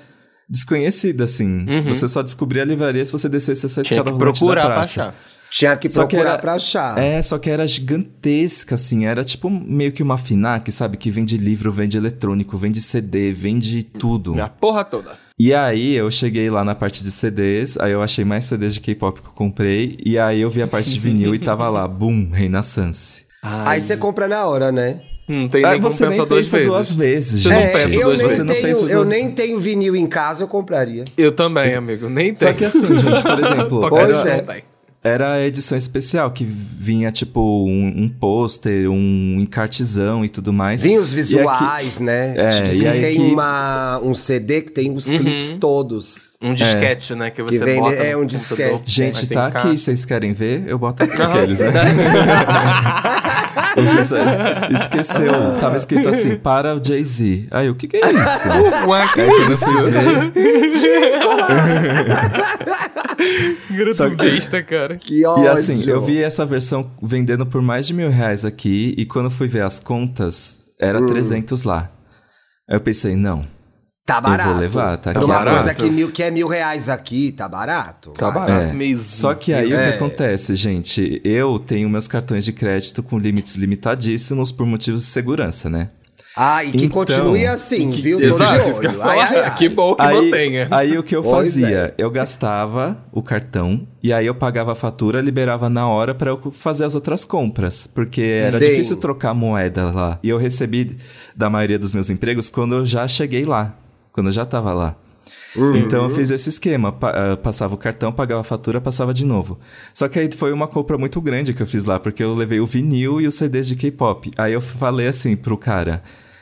desconhecida, assim. Você só descobria a livraria se você descesse essa Uhum. Tinha escada rolante procurar da pra praça. achar. Tinha que Só que procurar era- pra achar. É, só que era gigantesca, assim. Era tipo meio que uma FINAC, sabe? Que vende livro, vende eletrônico, vende CD, vende tudo. A porra toda. E aí eu cheguei lá na parte de CDs, aí eu achei mais CDs de K-pop que eu comprei, e aí eu vi a parte de vinil e tava lá, boom, Renaissance. Aí você compra na hora, né? Não tem Aí nem como você pensar nem duas pensa vezes. duas vezes, Você gente. não pensa eu, duas nem Você não tenho, pensa eu duas- nem tenho vinil em casa, eu compraria. Eu também, amigo. Nem tem. Só que assim, gente, por exemplo, Pois era, é. Tem. era a edição especial, que vinha tipo um, um pôster, um encartezão e tudo mais. Vinha os E aqui- visuais, né? É, tipo, e aí tem que- uma, um CD que tem os clipes todos. Um disquete, né? Que você Que vem- bota é um computador. disquete. Gente, Mas tá aqui, vocês querem ver? Eu boto aqui aqueles, né? Esqueceu, tava escrito assim, para o Jay-Z. Aí, o que que é isso? Ué, que Só que- Gratuita, cara. Que ódio. E assim, eu vi essa versão vendendo por mais de mil reais aqui, e quando fui ver as contas, era Hum. 300 lá. Aí eu pensei, não, Tá barato. vou levar, tá aqui Uma barato. coisa que, mil, que é mil reais aqui, tá barato. Tá Vai. barato É. mesmo. Só que aí o É. que acontece, gente? Eu tenho meus cartões de crédito com limites limitadíssimos por motivos de segurança, né? Ah, e que Então, continue assim, viu? Tô Exato, que eu Ai, ai, ai. Que bom que aí, mantenha. aí o que eu Pois fazia? é. Eu gastava o cartão e aí eu pagava a fatura, liberava na hora pra eu fazer as outras compras. Porque era Sim. difícil trocar moeda lá. E eu recebi da maioria dos meus empregos quando eu já cheguei lá. Quando eu já tava lá. Então eu fiz esse esquema, pa- ah, passava o cartão, pagava a fatura, passava de novo. Só que aí foi uma compra muito grande que eu fiz lá, porque eu levei o vinil e os CDs de K-pop. Aí eu falei assim pro cara,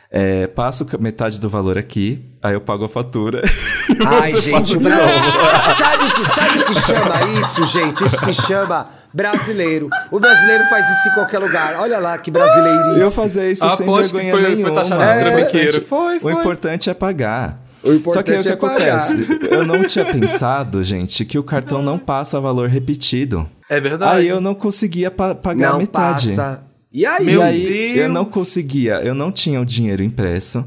é, passo metade do valor aqui, aí eu pago a fatura. Ai, gente, de. Sabe o que, sabe que chama isso, gente? Isso se chama brasileiro. O brasileiro faz isso em qualquer lugar. Olha lá que brasileirice. Eu fazia isso sem Aposto que vergonha foi- foi taxado de o trambiqueiro. importante- Foi, O foi. importante é pagar. O importante Só que aí o que é pagar. acontece? Eu não tinha pensado, gente, que o cartão não passa valor repetido. É verdade. Aí eu não conseguia pa- pagar a Não metade. passa. E aí? E Meu aí Deus! eu não conseguia, eu não tinha o dinheiro impresso,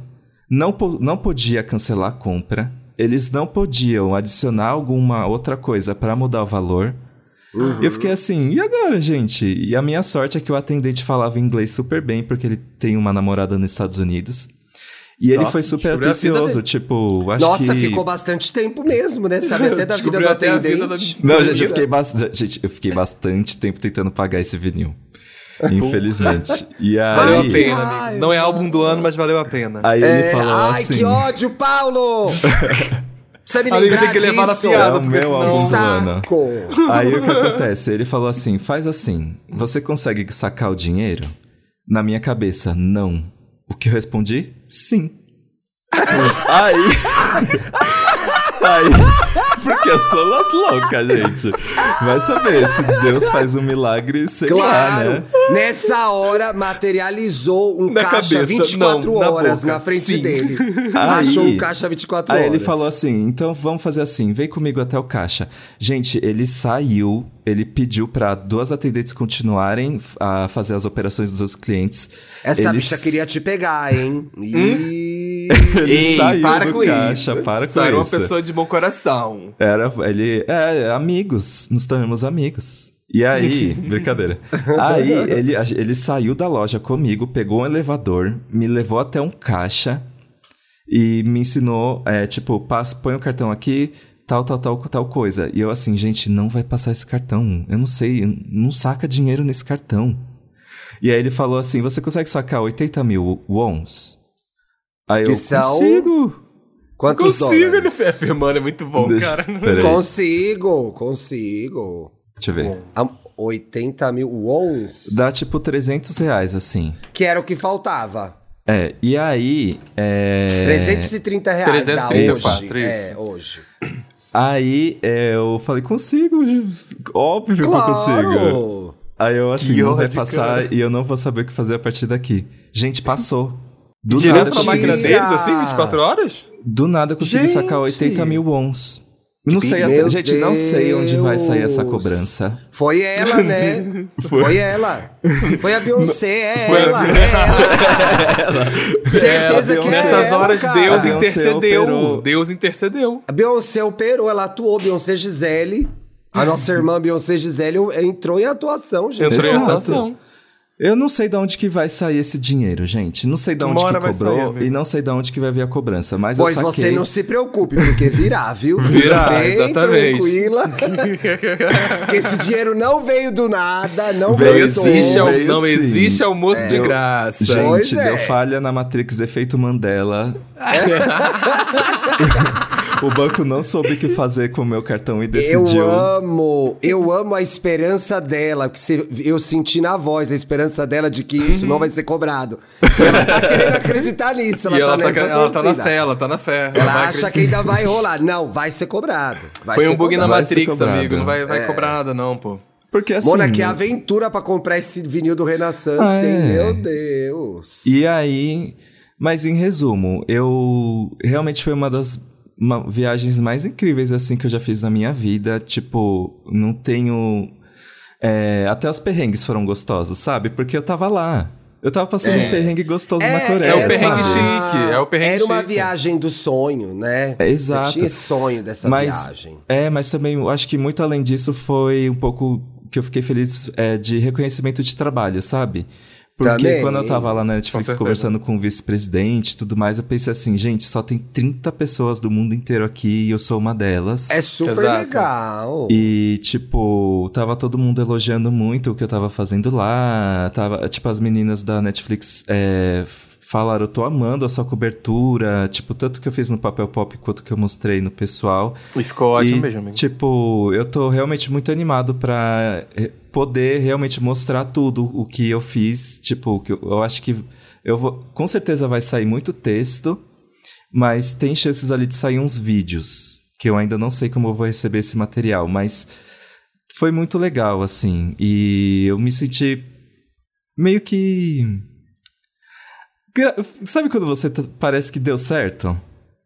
não, po- não podia cancelar a compra, eles não podiam adicionar alguma outra coisa pra mudar o valor. Uhum. Eu fiquei assim, e agora, gente? E a minha sorte é que o atendente falava inglês super bem, porque ele tem uma namorada nos Estados Unidos. E ele Nossa, foi super atencioso, tipo, acho Nossa, que... ficou bastante tempo mesmo, né? Sabe até da vida do até a vida atendente. do- Não, gente, eu fiquei, bastante, gente, eu fiquei bastante tempo tentando pagar esse vinil. Infelizmente. E Valeu a aí, pena, Ai, amigo. Não é álbum do ano, mas valeu a pena. aí É, ele falou ai, assim... que ódio, Paulo! Precisa me lembrar tem que levar na disso. piada, É o porque meu senão... álbum do ano. Saco! Aí o que acontece? Ele falou assim: faz assim, você consegue sacar o dinheiro? Na minha cabeça, não. O que eu respondi? Sim. aí. aí. Porque eu sou las loucas, gente. Vai saber se Deus faz um milagre, sei lá, Claro! né? Nessa hora materializou um Na caixa cabeça, 24 não, na horas boca, na frente sim. dele. Aí- Achou um caixa 24 Aí horas. ele falou assim: então vamos fazer assim, vem comigo até o caixa. Gente, ele saiu, ele pediu para duas atendentes continuarem a fazer as operações dos clientes. Essa Ele bicha queria te pegar, hein? Ih. Ele Ei, saiu para com caixa, isso. para com Só era uma isso. pessoa de bom coração. Era, ele, é, amigos, nos tornamos amigos. E aí, brincadeira. Aí ele, ele saiu da loja comigo, pegou um elevador, me levou até um caixa e me ensinou, é, tipo, passa, põe o cartão aqui, tal, tal, tal, tal coisa. E eu assim, gente, não vai passar esse cartão. Eu não sei, não saca dinheiro nesse cartão. E aí ele falou assim, você consegue sacar 80 mil wons? Aí Que eu são- consigo. Quantos Consigo, ele dólares? foi afirmando, é muito bom, Deixa- cara. Consigo, consigo. deixa eu ver. Ah, 80 mil wons? Dá tipo 300 reais, assim. Que era o que faltava. É, e aí. É... 330 reais dá 334, hoje. isso. É, hoje. Aí é, eu falei, consigo, óbvio que eu consigo. Claro! Aí eu assim, Que não vai passar cara. e eu não vou saber o que fazer a partir daqui. Gente, passou. Do Direto nada, consegui, máquina deles, assim, 24 horas? do nada eu consegui Gente! sacar 80 mil wons. Não sei Meu até, gente, não sei onde vai sair essa Deus. cobrança. Foi ela, né? Foi, ela. Foi a Beyoncé, é Foi a ela, é ela. Certeza É, a que é Nessas ela, horas, cara. Deus A intercedeu. operou. Deus intercedeu. A Beyoncé operou, ela atuou, Beyoncé Gisele. A nossa irmã Beyoncé Gisele entrou em atuação, gente. Entrou em Exato. atuação. Eu não sei de onde que vai sair esse dinheiro, gente. Não sei de onde Uma hora que vai cobrou sair, e não sei de onde que vai vir a cobrança. Mas Pois saquei. você não se preocupe, porque virá, viu? Virá, Bem exatamente. tranquila. que esse dinheiro não veio do nada, não Veio veio sim, Existe, al- não sim. existe almoço de Eu- graça. Pois Gente, é. deu falha na Matrix Efeito Mandela. o banco não soube o que fazer com o meu cartão e decidiu. Eu amo, eu amo a esperança dela, você- eu senti na voz a esperança dela de que isso não vai ser cobrado. E ela tá querendo acreditar nisso, ela e tá ela, tá, nessa ela tá na fé, ela tá na fé. Ela vai acha que ainda vai rolar. Não, vai ser cobrado. Vai Foi ser um bug na cobrado. Ser Matrix, amigo. Não vai, É. vai cobrar nada, não, pô. Porque assim. Mona, que aventura pra comprar esse vinil do Renaissance, Ah, hein? é. Meu Deus. E aí. Mas em resumo, eu. Realmente foi uma das uma- viagens mais incríveis assim que eu já fiz na minha vida. Tipo, não tenho. é, até os perrengues foram gostosos, sabe? Porque eu tava lá. Eu tava passando um perrengue gostoso na Coreia. é o perrengue sabe? chique, é o perrengue Era uma chique. viagem do sonho, né? É, exato. Você tinha esse sonho dessa mas, viagem. É, mas também eu acho que muito além disso foi um pouco que eu fiquei feliz é, de reconhecimento de trabalho, sabe? Porque Também. quando eu tava lá na Com Netflix certeza. conversando com o vice-presidente e tudo mais, eu pensei assim, gente, só tem 30 pessoas do mundo inteiro aqui e eu sou uma delas. É super Exato. legal. E, tipo, tava todo mundo elogiando muito o que eu tava fazendo lá. Tava, tipo, as meninas da Netflix é, falaram, eu tô amando a sua cobertura. Tipo, tanto que eu fiz no Papel Pop quanto que eu mostrei no pessoal. E ficou ótimo E, mesmo, amigo. Tipo, eu tô realmente muito animado pra eh, poder realmente mostrar tudo o que eu fiz. Tipo, que eu, eu acho que eu vou. Com certeza vai sair muito texto, mas tem chances ali de sair uns vídeos. Que eu ainda não sei como eu vou receber esse material, mas foi muito legal, assim. E eu me senti meio que. Sabe quando você parece que deu certo?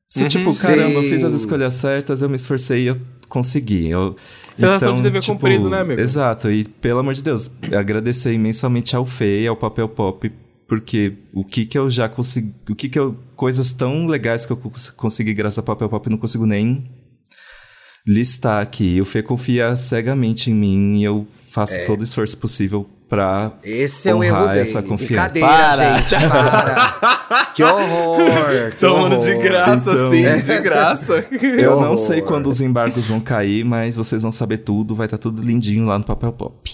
Se, Uhum. tipo, caramba, eu fiz as Sim. escolhas certas, eu me esforcei e eu consegui. Eu, Sensação de dever cumprido, né, amigo? Exato, e pelo amor de Deus, agradecer imensamente ao Fê e ao Papel Pop, porque o que que eu já consegui. O que que eu. Coisas tão legais que eu cons- consegui graças ao Papel Pop, eu não consigo nem listar aqui. O Fê confia cegamente em mim e eu faço É. todo o esforço possível pra. Esse é o erro dele. essa confiança. Brincadeira, Para! gente, para. que horror. que Tomando de graça, Então- sim, de graça. Eu não sei quando os embargos vão cair, mas vocês vão saber tudo, vai estar tudo lindinho lá no Papel Pop.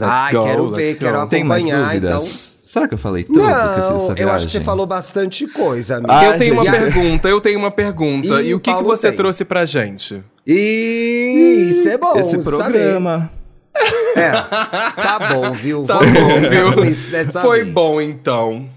Ai, quero ver, quero Tem mais acompanhar, dúvidas? Será que eu falei tudo que eu fiz essa Não, eu viagem? acho que você falou bastante coisa, amigo. Ah, eu tenho uma gente. pergunta, eu tenho uma pergunta. Ih, e o que, que você tem. trouxe pra gente? E isso é bom Esse saber. É, tá bom, viu? Tá bom, viu? Foi vez. bom, então.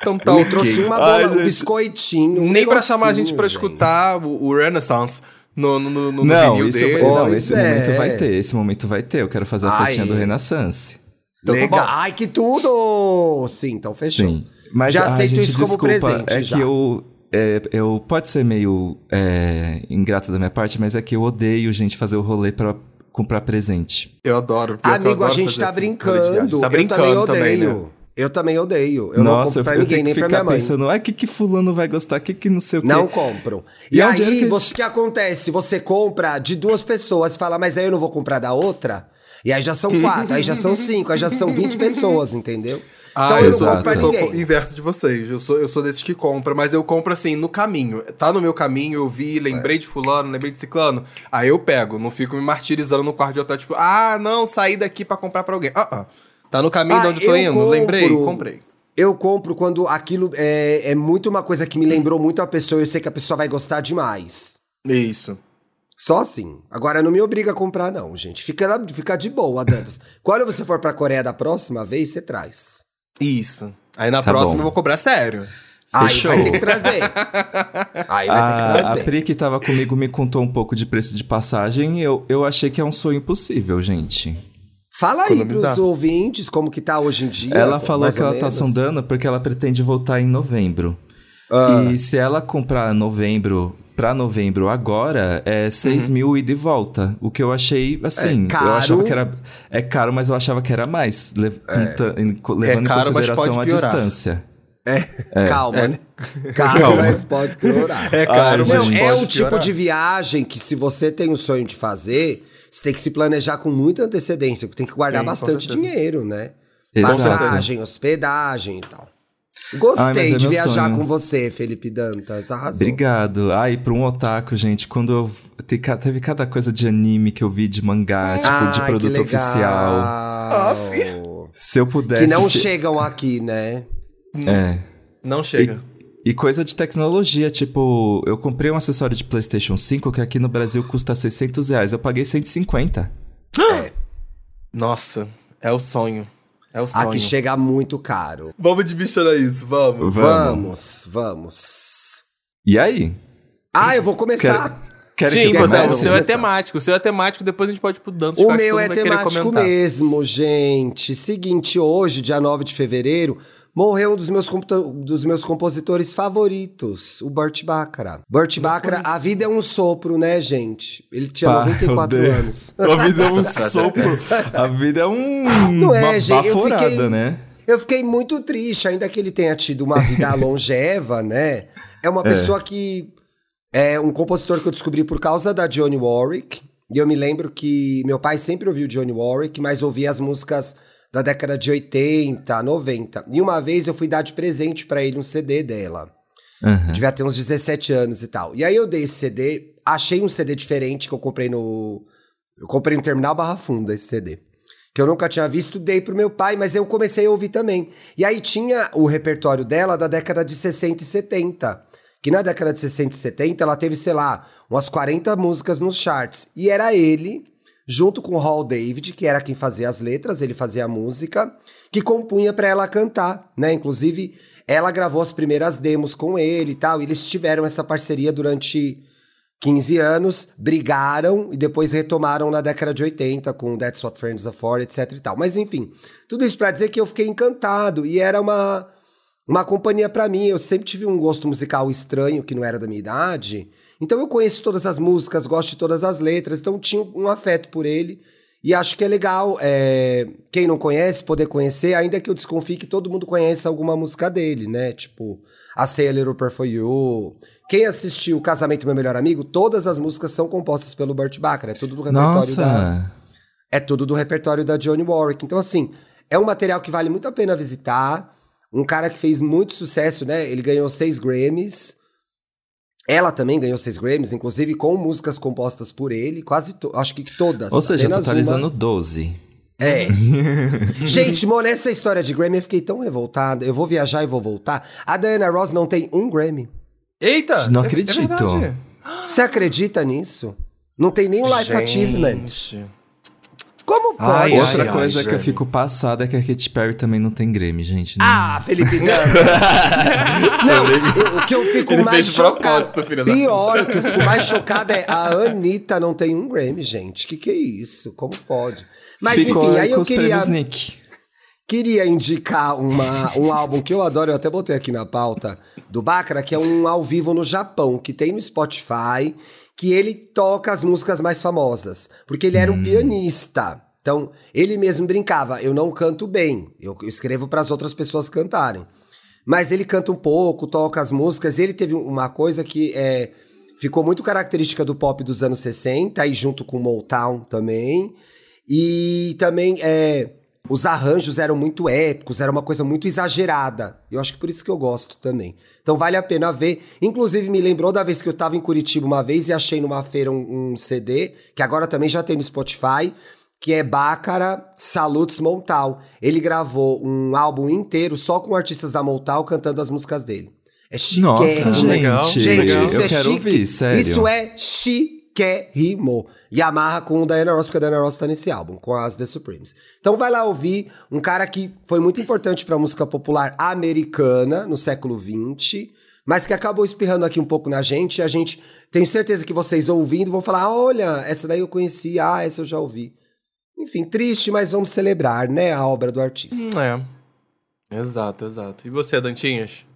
Então tá Me trouxe uma bola, Ai, um gente. biscoitinho. um Nem pra chamar a gente pra escutar o, o Renaissance no, no, no, no Não, vinil isso dele. não, esse é. momento vai ter, esse momento vai ter. Eu quero fazer a Ai. festinha do Renaissance. Então tá Legal. bom. Ai, que tudo! Sim, então fechou. Sim. Mas Já aceito gente, isso como desculpa, presente, É já. que eu. É, eu pode ser meio é, ingrato da minha parte, mas é que eu odeio, gente, fazer o rolê pra comprar presente. Eu adoro. pior que eu Amigo, a adoro gente tá brincando. Tá eu brincando também também, odeio. né? Eu também odeio. Eu não Nossa, compro pra eu ninguém, tenho nem que pra ficar minha mãe. pensando, o que, que fulano vai gostar, o que, que não sei o quê. Não compram. E, E é aí, que a você- gente- o que acontece? Você compra de duas pessoas, fala, mas aí eu não vou comprar da outra? E aí já são quatro, aí já são cinco, aí já são 20 pessoas, entendeu? Ah, então eu, eu não sou, compro pra eu sou ninguém. o inverso de vocês. Eu sou, eu sou desses que compra, mas eu compro assim, no caminho. Tá no meu caminho, eu vi, lembrei de fulano, lembrei de ciclano. Aí eu pego, não fico me martirizando no quarto de hotel, tipo, ah, não, saí daqui pra comprar pra alguém. Ah, ah. Tá no caminho Ah, de onde eu tô eu indo? compro. Lembrei, comprei. Eu compro quando aquilo é, é muito uma coisa que me lembrou muito a pessoa, eu sei que a pessoa vai gostar demais. Isso. Só assim. Agora não me obriga a comprar, não, gente. Fica, fica de boa, Dantas. Quando você for pra Coreia da próxima vez, você traz. Isso. Aí na Tá próxima bom. eu vou cobrar sério. Aí Fechou. vai ter que trazer. Aí vai ter que A, a trazer. Pri que tava comigo me contou um pouco de preço de passagem. Eu, eu achei que é um sonho impossível, gente. Fala aí pros ouvintes como que tá hoje em dia. Ela falou que ela tá menos. sondando porque ela pretende voltar em novembro. Ah. E se ela comprar novembro pra novembro agora, é 6 Uhum. mil ida e volta. O que eu achei, assim, É caro. eu achava que era. É caro, mas eu achava que era mais, le- conta- em- levando É caro, em mas consideração a distância. Calma, É. né? Calma, mas pode piorar. É caro, Ai, gente. é o tipo piorar. de viagem que se você tem o sonho de fazer, você tem que se planejar com muita antecedência, porque tem que guardar Sim, bastante dinheiro, né? Exato. Passagem, hospedagem e tal. Gostei Ai, é de viajar sonho. com você, Felipe Dantas. Arrasou. Obrigado. Ai, pra um otaku, gente, quando eu. Teve cada coisa de anime que eu vi de mangá, tipo, de Ai, produto que oficial. legal. Se eu pudesse. que não te- chegam aqui, né? É. Não chega. E coisa de tecnologia, tipo, eu comprei um acessório de PlayStation 5 que aqui no Brasil custa 600 reais. Eu paguei 150. Nossa, é o sonho. É o sonho. Aqui chega muito caro. Vamos de isso, vamos. Vamos, vamos. E aí? Ah, eu vou começar. Querem Sim, que eu é, o seu é temático. O seu é temático, depois a gente pode ir pro Dantas. O que que meu é temático mesmo, gente. Seguinte, hoje, dia 9 de fevereiro, morreu um dos meus, dos meus compositores favoritos, o Burt Bacharach. Burt Bacharach, a vida é um sopro, né, gente? Ele tinha Pá, 94 odeio. anos. A vida é um sopro. A vida é um. Não é, uma gente, eu baforada, fiquei- né? Eu fiquei muito triste, ainda que ele tenha tido uma vida longeva, né? É uma pessoa que é um compositor que eu descobri por causa da Johnny Warwick. E eu me lembro que meu pai sempre ouviu Johnny Warwick, mas ouvia as músicas da década de 80, 90. E uma vez eu fui dar de presente pra ele um CD dela. Aham. Devia ter uns 17 anos e tal. E aí eu dei esse CD, achei um CD diferente que eu comprei no. Eu comprei no Terminal Barra Funda esse CD. Que eu nunca tinha visto, dei pro meu pai, mas eu comecei a ouvir também. E aí tinha o repertório dela da década de 60 e 70. Que na década de 60 e 70 ela teve, sei lá, umas 40 músicas nos charts. E era ele, junto com Hall David, que era quem fazia as letras, ele fazia a música, que compunha pra ela cantar, né? Inclusive, ela gravou as primeiras demos com ele e tal. E eles tiveram essa parceria durante 15 anos, brigaram e depois retomaram na década de 80 com That's What Friends Are For, etc e tal. Mas enfim, tudo isso pra dizer que eu fiquei encantado e era uma uma companhia pra mim. Eu sempre tive um gosto musical estranho, que não era da minha idade. Então eu conheço todas as músicas, gosto de todas as letras, então tinha um afeto por ele. E acho que é legal, é, quem não conhece, poder conhecer, ainda que eu desconfie que todo mundo conhece alguma música dele, né? Tipo, A Say a Little Prayer For You. Quem assistiu O Casamento do Meu Melhor Amigo, todas as músicas são compostas pelo Burt Bacharach. É tudo do repertório Nossa! da... É tudo do repertório da Johnny Warwick. Então, assim, é um material que vale muito a pena visitar. Um cara que fez muito sucesso, né? Ele ganhou seis Grammys. Ela também ganhou seis Grammys, inclusive com músicas compostas por ele, quase, acho que todas. Ou seja, totalizando uma- 12. É. Gente, mo, nessa história de Grammy eu fiquei tão revoltada. Eu vou viajar e vou voltar. A Diana Ross não tem um Grammy. Eita! Não é- é acredito. verdade. Você acredita nisso? Não tem nem Life Achievement. Gente. Pode? Ai, ai, Outra ai, coisa que eu fico passada é que a Katy Perry também não tem Grammy, gente. Não- Ah, Felipe Dantas. não, o que eu fico Ele mais chocado. Pior, o que eu fico mais chocado é a Anitta não tem um Grammy, gente. Que que é isso? Como pode? Mas Ficou enfim, aí eu queria Nick. Queria indicar uma, um álbum que eu adoro, eu até botei aqui na pauta, do Bacra, que é um ao vivo no Japão, que tem no Spotify, que ele toca as músicas mais famosas. Porque ele era um pianista. Então, ele mesmo brincava, eu não canto bem, eu escrevo para as outras pessoas cantarem. Mas ele canta um pouco, toca as músicas, ele teve uma coisa que é, ficou muito característica do pop dos anos 60, aí junto com o Motown também. E também é, os arranjos eram muito épicos, era uma coisa muito exagerada. Eu acho que por isso que eu gosto também. Então vale a pena ver. Inclusive, me lembrou da vez que eu tava em Curitiba uma vez e achei numa feira um, um CD, que agora também já tem no Spotify, que é Bácara Salutes Montal. Ele gravou um álbum inteiro só com artistas da Montal cantando as músicas dele. É Nossa, chiquérrimo. gente. legal. Gente, Legal. isso eu é quero chique. ouvir, sério. Isso é chiquérrimo. E amarra com o Diana Ross, porque a Diana Ross tá nesse álbum, com as The Supremes. Então vai lá ouvir um cara que foi muito importante pra música popular americana no século XX, mas que acabou espirrando aqui um pouco na gente. E a gente, tenho certeza que vocês ouvindo vão falar: olha, essa daí eu conheci, ah, essa eu já ouvi. Enfim, triste, mas vamos celebrar, né, a obra do artista. Hum, É. Exato, exato. E você, Dantinhas?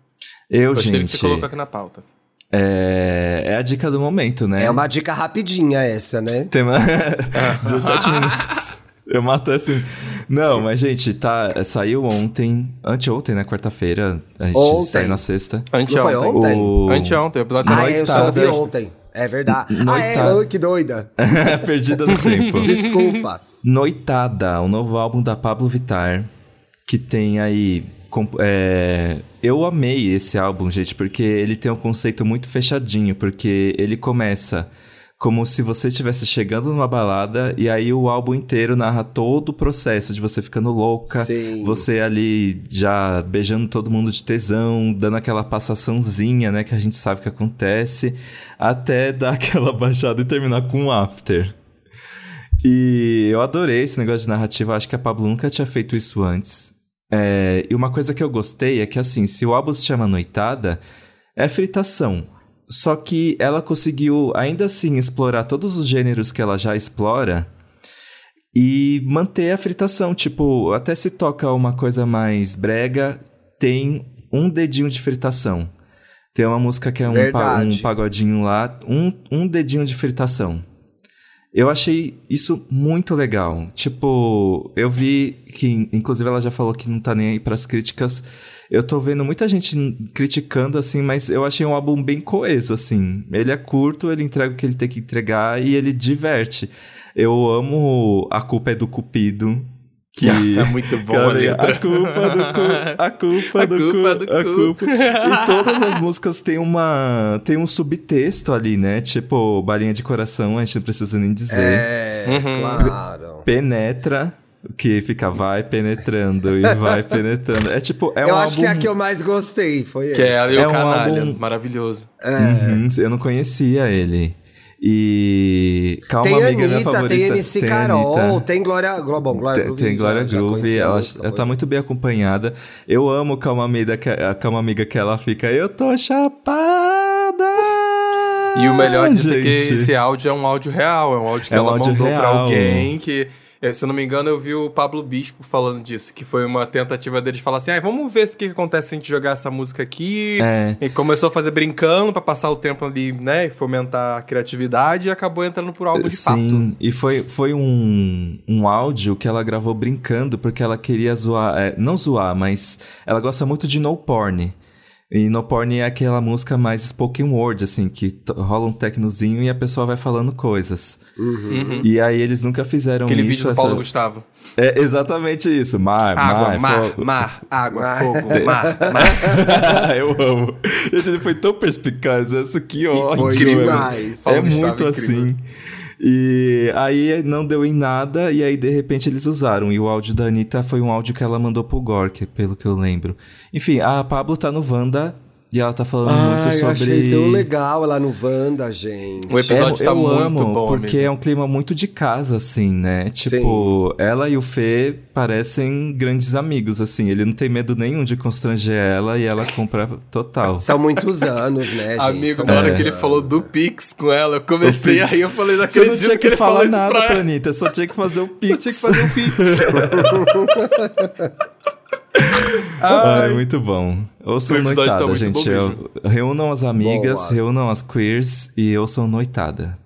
Eu, Gostei do que gente, você colocou aqui na pauta. é... é a dica do momento, né? É uma dica rapidinha essa, né? Tem uma... 17 minutos. Eu mato assim. Não, mas, gente, tá. Saiu ontem, anteontem, né? Quarta-feira. A gente Ontem. saiu na sexta. Não foi Anteontem. ontem? O... Anteontem, o episódio Ah, saiu é, eu na só ouvi sexta. ontem. É verdade. Ah, é? Noitada. Que doida. Perdida no tempo. Desculpa. Noitada, o novo álbum da Pablo Vittar, que tem aí. é, Eu amei esse álbum, gente, porque ele tem um conceito muito fechadinho, porque ele começa como se você estivesse chegando numa balada e aí o álbum inteiro narra todo o processo de você ficando louca, Sim. você ali já beijando todo mundo de tesão, dando aquela passaçãozinha, né, que a gente sabe que acontece, até dar aquela baixada e terminar com um after. E eu adorei esse negócio de narrativa, acho que a Pablo nunca tinha feito isso antes. É, e uma coisa que eu gostei é que, assim, se o álbum se chama Noitada, é fritação. Só que ela conseguiu, ainda assim, explorar todos os gêneros que ela já explora e manter a fritação. Tipo, até se toca uma coisa mais brega, tem um dedinho de fritação. Tem uma música que é um, pa- um pagodinho lá, um, um dedinho de fritação. Eu achei isso muito legal. Tipo, eu vi que, inclusive, ela já falou que não tá nem aí pras críticas. Eu tô vendo muita gente criticando, assim, mas eu achei um álbum bem coeso, assim. Ele é curto, ele entrega o que ele tem que entregar e ele diverte. Eu amo A Culpa é do Cupido. Que... É muito bom a Cara, letra. A culpa do cu, a culpa A do culpa cu, do a cu. culpa. E todas as músicas têm uma tem um subtexto ali, né? Tipo, balinha de coração, a gente não precisa nem dizer. É, Uhum. claro. Penetra, que fica vai penetrando e vai penetrando. É tipo, é eu um acho que é álbum a que eu mais gostei, foi Que é essa. ela e É o um canalha. álbum- Maravilhoso. Uhum, eu não conhecia ele. E Calma Tem Amiga, minha Anitta, favorita. tem MC Tem Carol, Anitta. tem Glória, Glo- bom, Glória Tem, Groove. tem Glória já- Groove, ela, muito, ela tá muito bem acompanhada. Eu amo Calma Amiga, que, a Calma Amiga que ela fica, eu tô chapada! E o melhor disso é que esse áudio é um áudio real, é um áudio que É um ela áudio mandou pra real. alguém que É, Se eu não me engano, eu vi o Pablo Bispo falando disso, que foi uma tentativa deles falar assim: ah, vamos ver o que que acontece se a gente jogar essa música aqui. É. E começou a fazer brincando pra passar o tempo ali, né? E fomentar a criatividade e acabou entrando por algo de fato. Sim, e foi, foi um, um áudio que ela gravou brincando, porque ela queria zoar, é, não zoar, mas ela gosta muito de no porn. E no porn é aquela música mais spoken word, assim, que rola um tecnozinho e a pessoa vai falando coisas. E aí eles nunca fizeram Aquele isso. vídeo do essa- Paulo Gustavo. É exatamente isso. Mar, Água, mar, mar, fogo. mar, água, fogo, mar, mar. Eu amo. Gente, ele foi tão perspicaz, essa que ódio. foi demais. É Gustavo muito incrível. assim. E aí não deu em nada, e aí de repente eles usaram. E o áudio da Anitta foi um áudio que ela mandou pro Gork, pelo que eu lembro. Enfim, a Pablo tá no Wanda e ela tá falando Ai, muito eu sobre. achei tão legal lá no Wanda, gente. O episódio É, tá eu muito amo, bom, porque amigo. é um clima muito de casa, assim, né? Tipo, ela e o Fê parecem grandes amigos, assim. Ele não tem medo nenhum de constranger ela e ela compra total. São muitos anos, né, gente? Amigo, São na hora que ele falou do Pix com ela, eu comecei O aí, eu falei, não Você não acredito tinha que, que, ele falou falar nada pra. Anitta, só tinha que fazer o Pix. Tinha que fazer um Pix. Ai, muito bom. Ouçam O episódio tá Noitada, muito gente. bom Eu- reúnam as amigas, Boa. reúnam as queers e ouçam Noitada.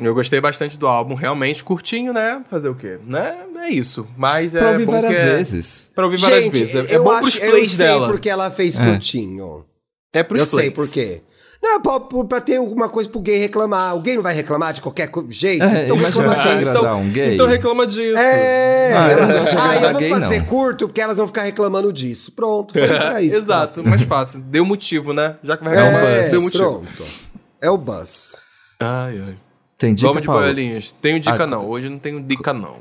Eu gostei bastante do álbum, realmente curtinho, né? Fazer o quê? Né? É isso. Mas pra é ouvir bom várias é- vezes. Pra ouvir várias Gente, vezes. É, é eu bom acho, pros plays eu sei dela. porque ela fez curtinho. É pros eu sei plays. por quê. Não, pra, pra ter alguma coisa pro gay reclamar. O gay não vai reclamar de qualquer jeito? É, então reclama assim. agradar um gay. Então reclama disso. É, Ah, eu ah, eu vou gay, fazer não. curto porque elas vão ficar reclamando disso. Pronto, foi pra isso. Exato, mais fácil. Deu motivo, né? Já que vai É, reclamar, é deu motivo. pronto. É o buzz. Ai, ai. Tem dica, Vamos de Paulo? boiolinhas. Tenho dica Ah, não. Hoje não tenho dica não.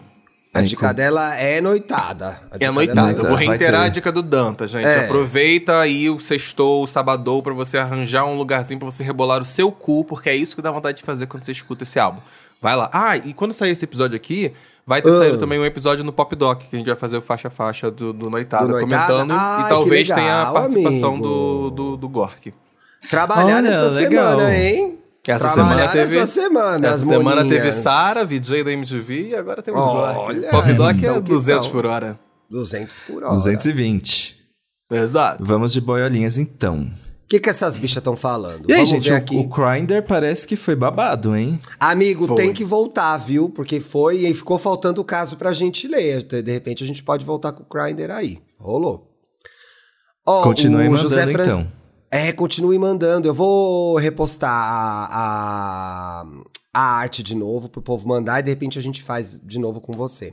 A Aí, dica com- dela é noitada. É noitada. Eu vou reiterar ter. a dica do Danta, gente. É. Aproveita aí o sextou, o sabadou pra você arranjar um lugarzinho pra você rebolar o seu cu, porque é isso que dá vontade de fazer quando você escuta esse álbum. Vai lá. Ah, e quando sair esse episódio aqui, vai ter Ah. saído também um episódio no Pop Doc, que a gente vai fazer o faixa a faixa do, do Noitada, Do Noitada? comentando. Ai, e talvez que tenha a legal, participação amigo. do, do, do Gork. Trabalhar Olha, nessa legal. semana, hein? Essa semana teve. nessa semana, essa semana teve. Sara, VJ da MTV, e agora temos Olha, Gork. Pop Doc estão é que 200 estão. por hora. 200 por hora. 220. Exato. Vamos de boiolinhas, então. O que, que essas bichas estão falando? E aí, Vamos gente, ver o, aqui. o Grindr parece que foi babado, hein? Amigo, Foi. tem que voltar, viu? Porque foi e ficou faltando o caso pra gente ler. De repente a gente pode voltar com o Grindr aí. Rolou. Ó, Continue o mandando, José Fran- então. É, continue mandando. Eu vou repostar a, a, a arte de novo pro povo mandar e de repente a gente faz de novo com você.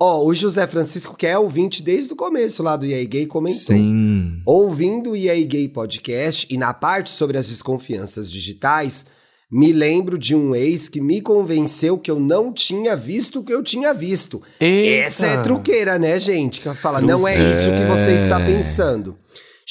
Ó, o José Francisco, que é ouvinte desde o começo lá do EA Gay, comentou. Sim. Ouvindo o EA Gay Podcast e na parte sobre as desconfianças digitais, me lembro de um ex que me convenceu que eu não tinha visto o que eu tinha visto. Eita. Essa é truqueira, né, gente? Que fala, não é isso que você está pensando.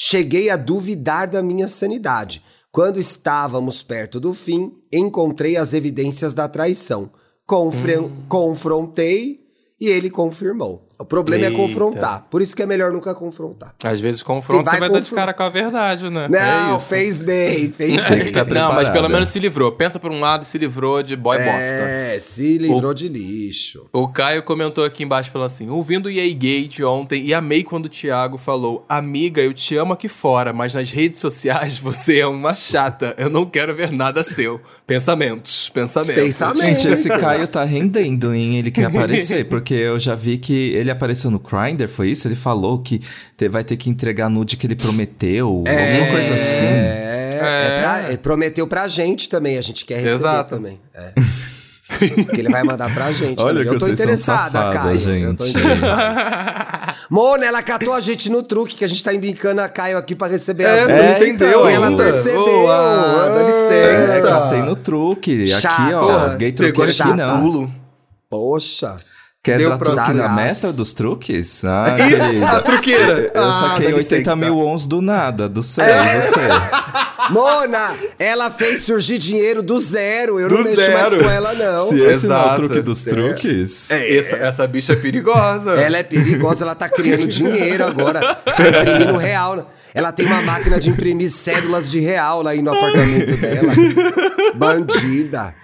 Cheguei a duvidar da minha sanidade. Quando estávamos perto do fim, encontrei as evidências da traição. Confre- Hum. Confrontei e ele confirmou. O problema Eita. é confrontar. Por isso que é melhor nunca confrontar. Às vezes confronto, Quem vai você vai dar de cara com a verdade, né? Não, é fez bem, fez bem. tá Não, mas pelo menos se livrou. Pensa por um lado, se livrou de boy bosta. É, se livrou de lixo. O Caio comentou aqui embaixo, falou assim, ouvindo o EA Gate ontem e amei quando o Thiago falou, amiga, eu te amo aqui fora, mas nas redes sociais você é uma chata, eu não quero ver nada seu. Pensamentos, pensamentos. Pensamento. Gente, esse Caio tá rendendo, hein? Ele quer aparecer, porque eu já vi que ele apareceu no Grindr, foi isso? Ele falou que te- vai ter que entregar nude que ele prometeu, alguma coisa assim. É, é. É. pra- ele prometeu pra gente também, a gente quer receber Exato. também. É. que ele vai mandar pra gente. Olha também. que Eu tô vocês são interessada, safadas, Caio. Eu tô gente. interessada. Mona, ela catou a gente no truque, que a gente tá embicando a Caio aqui pra receber É, a você gente. não entendeu E ela ainda. percebeu. Boa, dá É, licença. catei no truque. Aqui, Chato. ó, gay Pegou truqueiro aqui chato. não. Poxa. Quer Deu dar truque na mestra dos truques? Ah, querida. A truqueira. Eu Ah, saquei dá 80 licença. mil ons do nada, do céu, e você? Mona, ela fez surgir dinheiro do zero. Eu Do não mexo mais zero. com ela, não. Se esse não é o Exato. truque dos truques... Essa, essa bicha é perigosa. Ela é perigosa, ela tá criando dinheiro agora. Tá imprimindo real. Ela tem uma máquina de imprimir cédulas de real lá aí no apartamento dela. Bandida.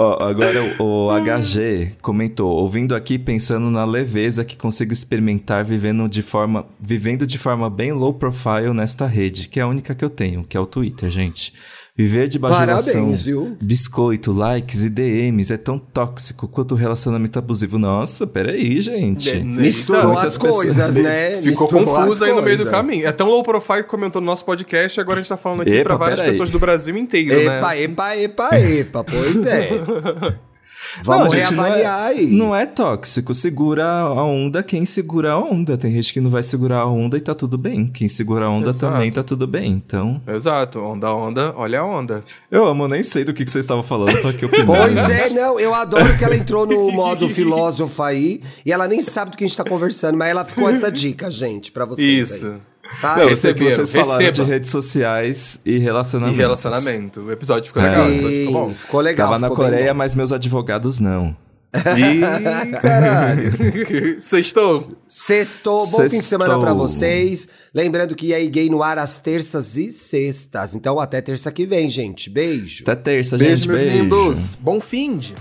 Ó, agora o, o HG comentou, ouvindo aqui pensando na leveza que consigo experimentar vivendo de forma, vivendo de forma bem low profile nesta rede, que é a única que eu tenho, que é o Twitter, gente. Viver de bajulação, Parabéns, viu? biscoito, likes e DMs é tão tóxico quanto o relacionamento abusivo. Nossa, peraí, gente. É, Misturou muitas as coisas, né? Ficou Misturou confuso aí no meio do caminho. É tão low profile que comentou no nosso podcast e agora a gente tá falando aqui Epa, pra várias peraí. pessoas do Brasil inteiro, Epa, né? epa, epa, epa, pois é. Vamos Não, gente, reavaliar não é, aí. Não é tóxico. Segura a onda quem segura a onda. Tem gente que não vai segurar a onda e tá tudo bem. Quem segura a onda Exato. também tá tudo bem. Então, Exato, onda, onda, olha a onda. eu amo, nem sei do que, que vocês estavam falando, tô aqui opinando. Pois é, não, eu adoro que ela entrou no modo filósofo aí e ela nem sabe do que a gente tá conversando, mas ela ficou essa dica, gente, pra vocês. Isso. Aí. Tá? Não, eu sei que vocês falaram receba. de redes sociais e E relacionamentos. relacionamento. O episódio ficou É. legal, o episódio ficou bom. Ficou legal. Tava na ficou bem Coreia, mas meus advogados não. Ih, caralho. Sextou? Sextou, bom fim de semana Sextou. pra vocês. Lembrando que aí gay no ar às terças e sextas. Então até terça que vem, gente. Beijo. Até terça, Beijo, gente. meus beijo. lindos. Bom fim de.